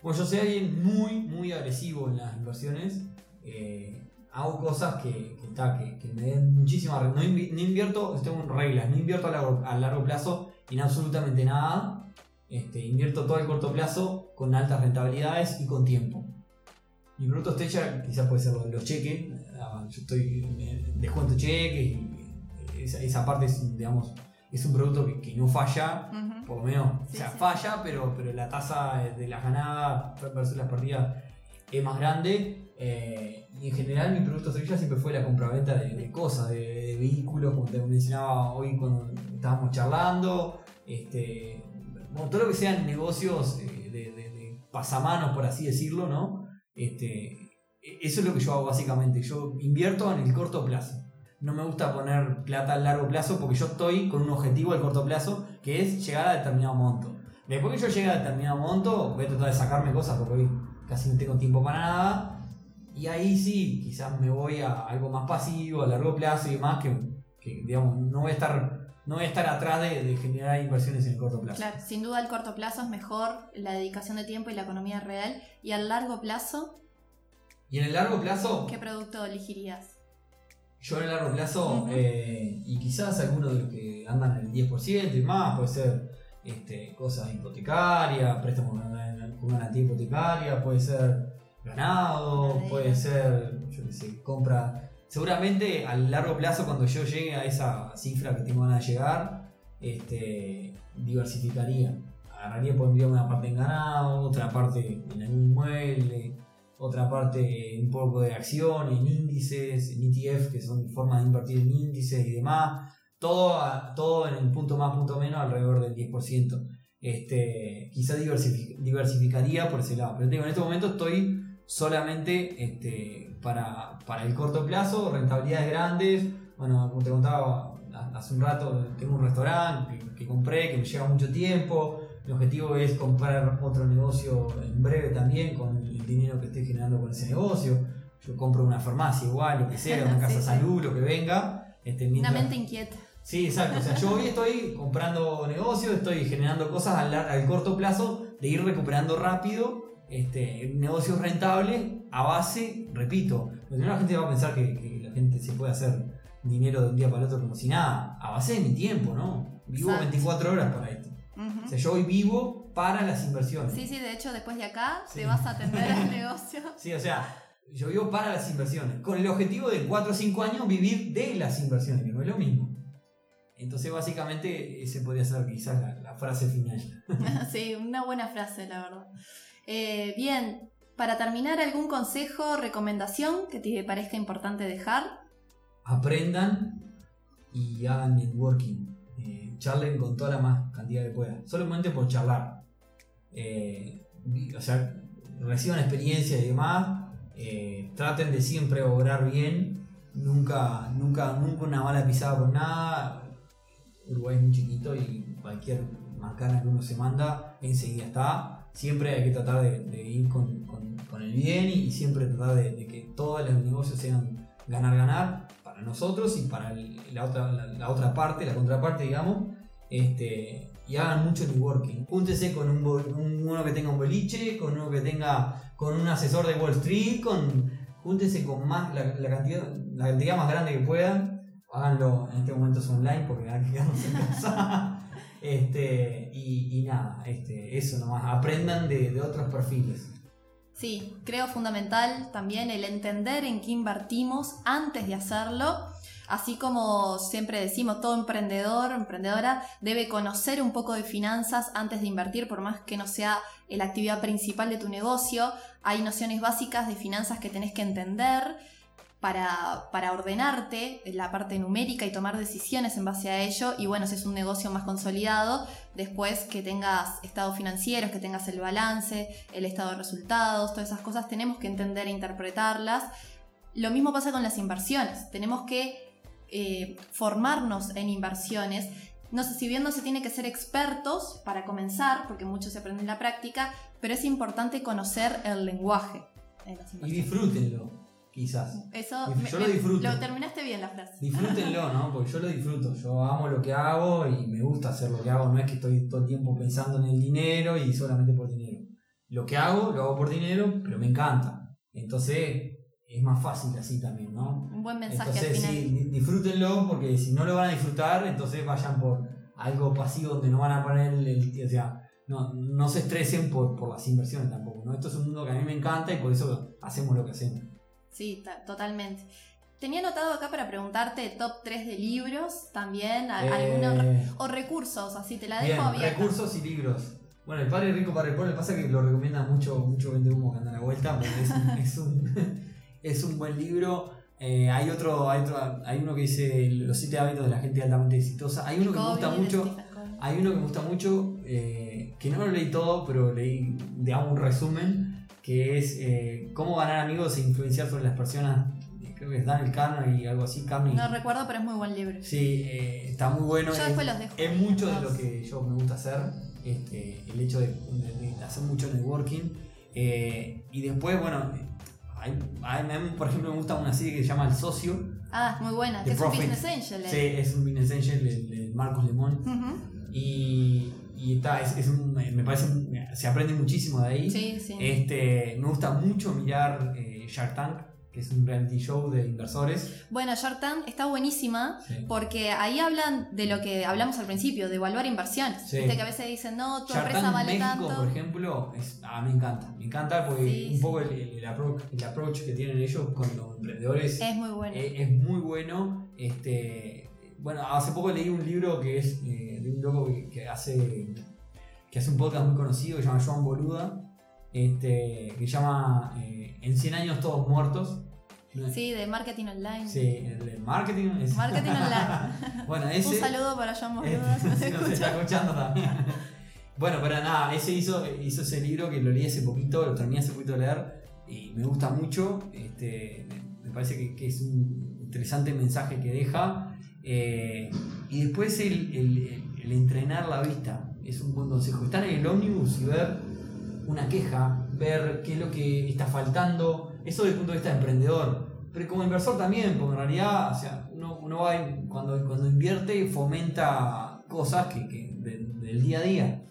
Bueno, yo soy alguien muy, muy agresivo en las inversiones. Eh, hago cosas que, que, que, me den muchísima... No, no invierto, tengo reglas, no invierto a largo, a largo plazo en absolutamente nada. Este, invierto todo el corto plazo con altas rentabilidades y con tiempo. Mi producto estrella quizás puede ser los cheques. Ah, yo estoy descuento cheques y esa, esa, parte es, digamos, es un producto que, no falla, por lo menos, o sea, falla, pero, pero la tasa de las ganadas versus las perdidas es más grande eh, y en general mi producto estrella siempre fue la compraventa de, de cosas, de, vehículos, como te mencionaba hoy cuando estábamos charlando, este, todo lo que sean negocios eh, de, pasamanos, por así decirlo, ¿no? Este, eso es lo que yo hago básicamente, yo invierto en el corto plazo. No me gusta poner plata a largo plazo porque yo estoy con un objetivo al corto plazo que es llegar a determinado monto. Después que yo llegue a determinado monto, voy a tratar de sacarme cosas porque hoy casi no tengo tiempo para nada y ahí sí, quizás me voy a algo más pasivo, a largo plazo y demás, que, digamos, no voy a estar no voy a estar atrás de, generar inversiones en el corto plazo. Claro, sin duda el corto plazo es mejor la dedicación de tiempo y la economía real. ¿Y al largo plazo? ¿Y en el largo plazo? ¿Qué producto elegirías? Yo en el largo plazo, eh, y quizás algunos de los que andan en el 10% y más, puede ser este, cosas hipotecarias, préstamos con garantía hipotecaria, puede ser ganado, puede ser, yo qué sé, compra. Seguramente a largo plazo, cuando yo llegue a esa cifra que tengo ganas de llegar, este, diversificaría. Agarraría, pondría una parte en ganado, otra parte en algún inmueble, otra parte un poco de acción, en índices, en ETF, que son formas de invertir en índices y demás. Todo, todo en el punto más, punto menos, alrededor del 10%. Este, quizá diversificaría por ese lado. Pero digo, en este momento estoy solamente este, para, el corto plazo, rentabilidades grandes. Bueno, como te contaba hace un rato, tengo un restaurante que, compré, que me lleva mucho tiempo. Mi objetivo es comprar otro negocio en breve también con el dinero que esté generando con ese negocio. Yo compro una farmacia igual, lo que sea, una [LAUGHS] casa de salud, lo que venga. Este, Una mente inquieta. Sí, exacto. O sea, yo hoy estoy comprando negocios, estoy generando cosas al, al corto plazo de ir recuperando rápido este, negocios rentables a base, repito, la gente va a pensar que, la gente se puede hacer dinero de un día para el otro como si nada, a base de mi tiempo, ¿no? Vivo 24 horas para esto. O sea, yo hoy vivo para las inversiones. Sí, sí, de hecho, después de acá te vas a atender al [LAUGHS] negocio. Sí, o sea, yo vivo para las inversiones, con el objetivo de 4 o 5 años vivir de las inversiones, que no es lo mismo. Entonces, básicamente, ese podría ser quizás la, la frase final. [LAUGHS] sí, una buena frase, la verdad. Eh, bien, para terminar, ¿algún consejo, recomendación que te parezca importante dejar? aprendan y hagan networking. Eh, charlen con toda la más cantidad que puedan. Solamente por charlar. Eh, o sea, reciban experiencias y demás. traten de siempre obrar bien. Nunca, nunca, nunca una mala pisada con nada. Uruguay es muy chiquito y cualquier macana que uno se manda enseguida está. Siempre hay que tratar de, ir con, con- el bien y, siempre tratar de, que todos los negocios sean ganar-ganar para nosotros y para el- la, otra, la, otra parte, la contraparte, digamos. Este, y hagan mucho networking. Júntese con un, uno que tenga un boliche, con uno que tenga con un asesor de Wall Street, con, júntese con más la, cantidad, la cantidad más grande que puedan. Háganlo en este momento online porque hay que quedarnos en casa. [LAUGHS] Este, y, nada, este, eso nomás, aprendan de, de otros perfiles. Sí, creo fundamental también el entender en qué invertimos antes de hacerlo. Así como siempre decimos, todo emprendedor, emprendedora debe conocer un poco de finanzas antes de invertir, por más que no sea la actividad principal de tu negocio. Hay nociones básicas de finanzas que tenés que entender para, para ordenarte en la parte numérica y tomar decisiones en base a ello. Y bueno, si es un negocio más consolidado, después que tengas estados financieros, que tengas el balance, el estado de resultados, todas esas cosas, tenemos que entender e interpretarlas. Lo mismo pasa con las inversiones. Tenemos que eh, formarnos en inversiones. No sé si bien no se tiene que ser expertos para comenzar, porque mucho se aprende en la práctica, pero es importante conocer el lenguaje en las Y disfrútenlo, quizás. Eso Yo lo disfruto. Lo terminaste bien la frase. Disfrútenlo, ¿no? Porque yo lo disfruto. Yo amo lo que hago y me gusta hacer lo que hago. No es que estoy todo el tiempo pensando en el dinero y solamente por dinero. Lo que hago, lo hago por dinero, pero me encanta. Entonces es más fácil así también, ¿no? Un buen mensaje Entonces al final. sí, di- disfrútenlo porque si no lo van a disfrutar, entonces vayan por algo pasivo donde no van a poner el... el- o sea, no, no se estresen por, por las inversiones tampoco, ¿no? Esto es un mundo que a mí me encanta y por eso hacemos lo que hacemos. Sí, ta- totalmente. Tenía anotado acá para preguntarte top 3 de libros también, Eh, algunos o recursos, así te la dejo Bien, recursos y libros. Bueno, el padre rico, padre pobre, pasa que lo recomienda mucho, mucho vende humo que anda a la vuelta, porque es un, es un, [LAUGHS] es un buen libro. Eh, hay otro, hay otro, hay uno que dice Los siete hábitos de la gente altamente exitosa. Hay uno que me gusta mucho. Hay uno que me gusta mucho, eh, que no lo leí todo, pero leí, digamos, un resumen, que es eh, cómo ganar amigos e influenciar sobre las personas. Creo que es Daniel Carnegie y algo así, Carnegie. No recuerdo, pero es muy buen libro. Sí, eh, está muy bueno. Yo es, después los dejo. es mucho de lo que yo me gusta hacer, este, el hecho de, de- de hacer mucho networking. eh, y después, bueno, hay, hay- por ejemplo, me gusta una serie que se llama El Socio. Ah, muy buena, The que es un business angel. Sí, eh. es un business angel de, de Marcos Lemón. Y, y está, es, es un- me parece, se aprende muchísimo de ahí. Sí, sí. Este, me gusta mucho mirar eh, Shark Tank, que es un reality show de inversores. Bueno, Shark Tank está buenísima Sí. porque ahí hablan de lo que hablamos al principio, de evaluar inversiones. Sí. Viste que a veces dicen, no, tu Shark empresa Tank vale México, tanto. por ejemplo, es, ah, me encanta. Me encanta porque Sí, un poco el, el approach, el approach que tienen ellos con los emprendedores Es muy bueno. es, es muy bueno. Este, bueno, hace poco leí un libro que es eh, de un loco que, que hace que hace un podcast muy conocido que se llama Joan Boluda, este, que se llama eh, En 100 años todos muertos. Sí, de marketing online. Sí, el de marketing. es- Marketing online. [LAUGHS] bueno, ese. Un saludo para John Eh, Boluda, [LAUGHS] si nos está escuchando también. bueno, pero nada, ese hizo, hizo ese libro que lo leí hace poquito, lo terminé hace poquito de leer y me gusta mucho. Este, me- me parece que, que es un interesante mensaje que deja. Eh, y después el, el- el entrenar la vista es un buen consejo. Estar en el ómnibus y ver una queja, ver qué es lo que está faltando. Eso desde el punto de vista de emprendedor. Pero como inversor también, porque en realidad o sea, uno, va en- cuando, cuando invierte fomenta cosas que, que de- del día a día.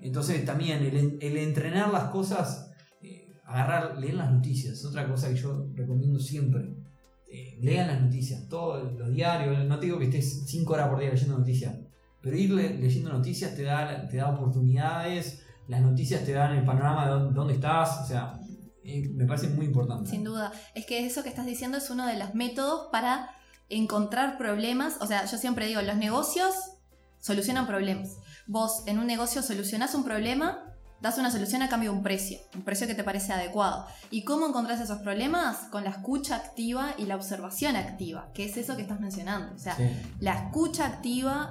Entonces también el, en- el entrenar las cosas, eh, agarrar, leer las noticias, otra cosa que yo recomiendo siempre. Eh, lean las noticias, todos los diarios, no te digo que estés 5 horas por día leyendo noticias, pero ir le- leyendo noticias te da, te da oportunidades, las noticias te dan el panorama de dónde, estás, o sea, eh, me parece muy importante. Sin duda. Es que eso que estás diciendo es uno de los métodos para encontrar problemas. O sea, yo siempre digo, los negocios solucionan problemas. Vos en un negocio solucionás un problema das una solución a cambio de un precio, un precio que te parece adecuado. ¿Y cómo encontrás esos problemas? Con la escucha activa y la observación activa, que es eso que estás mencionando. O sea, la escucha activa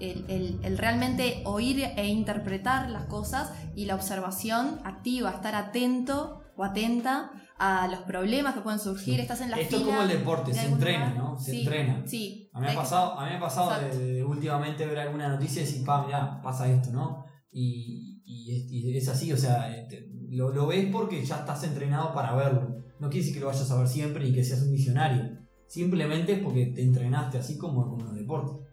el, realmente oír e interpretar las cosas y la observación activa, estar atento o atenta a los problemas que pueden surgir, estás en la Esto es como el deporte, se entrena, ¿no? Se entrena. Sí. A mí me ha pasado, a mí me ha pasado de, últimamente ver alguna noticia y decir, pa, mirá, pasa esto, ¿no? Y, y, es, así, o sea, este, lo, lo, ves porque ya estás entrenado para verlo. No quiere decir que lo vayas a ver siempre ni que seas un visionario. Simplemente es porque te entrenaste así como con los deportes.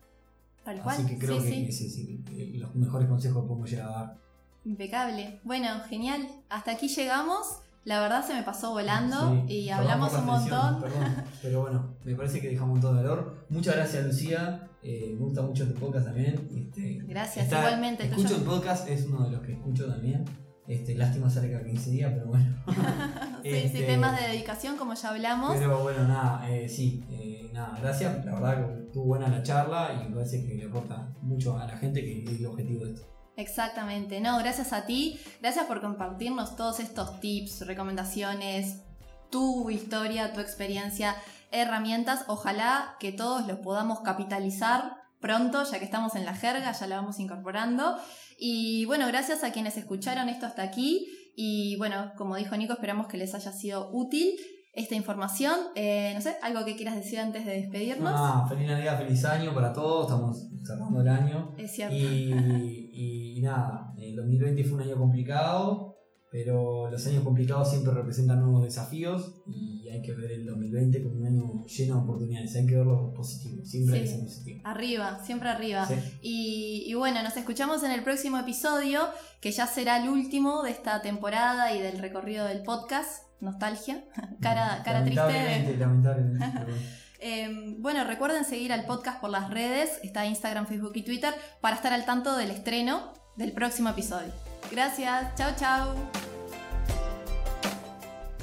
Así que creo que sí. los mejores consejos que podemos llegar a dar. Impecable. Bueno, genial. Hasta aquí llegamos. La verdad se me pasó volando y hablamos un montón. [LAUGHS] pero bueno, me parece que dejamos un montón de valor. Muchas gracias, Lucía. Eh, me gusta mucho tu podcast también. Este, gracias, igualmente. Escucho el podcast, es uno de los que escucho también. Este, lástima cerca de 15 días, pero bueno. [LAUGHS] sí, sí, este, temas de dedicación, como ya hablamos. Pero bueno, nada, eh, sí, eh, nada, gracias. La verdad que estuvo buena la charla y me parece que le aporta mucho a la gente que es el objetivo de esto. Exactamente, no, gracias a ti, gracias por compartirnos todos estos tips, recomendaciones, tu historia, tu experiencia, herramientas. Ojalá que todos los podamos capitalizar pronto, ya que estamos en la jerga, ya la vamos incorporando. Y bueno, gracias a quienes escucharon esto hasta aquí. Y bueno, como dijo Nico, esperamos que les haya sido útil esta información. Eh, no sé, algo que quieras decir antes de despedirnos. Ah, feliz Navidad, feliz año para todos. Estamos cerrando el año. Es cierto. Y, y nada, el 2020 fue un año complicado pero los años complicados siempre representan nuevos desafíos y hay que ver el 2020 como un año lleno de oportunidades, hay que verlo positivo, siempre hay que ser positivo. Arriba, siempre arriba. Y, bueno, nos escuchamos en el próximo episodio, que ya será el último de esta temporada y del recorrido del podcast. Nostalgia, [LAUGHS] cara, cara triste. Lamentablemente, [LAUGHS] em, bueno, recuerden seguir al podcast por las redes, está Instagram, Facebook y Twitter, para estar al tanto del estreno del próximo episodio. Gracias, chao chao.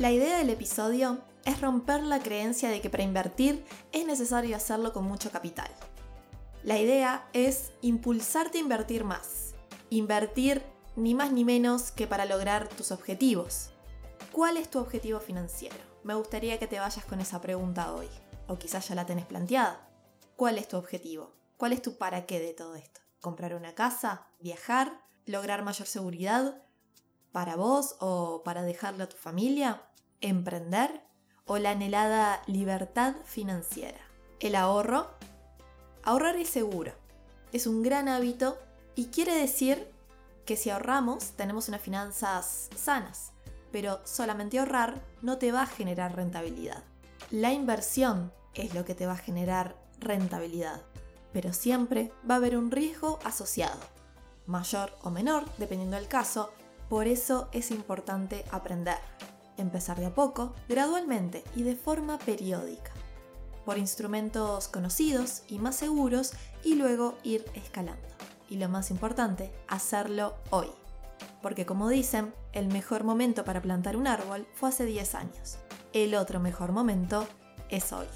La idea del episodio es romper la creencia de que para invertir es necesario hacerlo con mucho capital. La idea es impulsarte a invertir más. Invertir ni más ni menos que para lograr tus objetivos. ¿Cuál es tu objetivo financiero? Me gustaría que te vayas con esa pregunta hoy. O quizás ya la tenés planteada. ¿Cuál es tu objetivo? ¿Cuál es tu para qué de todo esto? ¿Comprar una casa? ¿Viajar? lograr mayor seguridad para vos o para dejarle a tu familia, emprender o la anhelada libertad financiera. El ahorro. Ahorrar es seguro. Es un gran hábito y quiere decir que si ahorramos tenemos unas finanzas sanas, pero solamente ahorrar no te va a generar rentabilidad. La inversión es lo que te va a generar rentabilidad, pero siempre va a haber un riesgo asociado mayor o menor, dependiendo del caso, por eso es importante aprender. Empezar de a poco, gradualmente y de forma periódica, por instrumentos conocidos y más seguros y luego ir escalando. Y lo más importante, hacerlo hoy. Porque como dicen, el mejor momento para plantar un árbol fue hace 10 años. El otro mejor momento es hoy.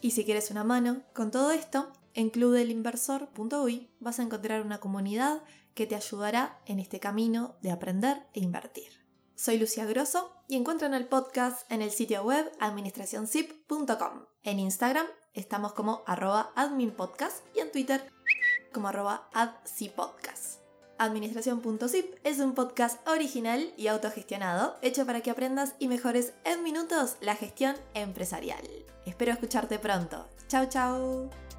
Y si quieres una mano con todo esto, en clubdelinversor.uy vas a encontrar una comunidad que te ayudará en este camino de aprender e invertir. Soy Lucia Grosso y encuentran el podcast en el sitio web administracionzip.com. En Instagram estamos como arroba adminpodcast y en Twitter como arroba adcpodcast. Administración.zip es un podcast original y autogestionado hecho para que aprendas y mejores en minutos la gestión empresarial. Espero escucharte pronto. Chao, chao.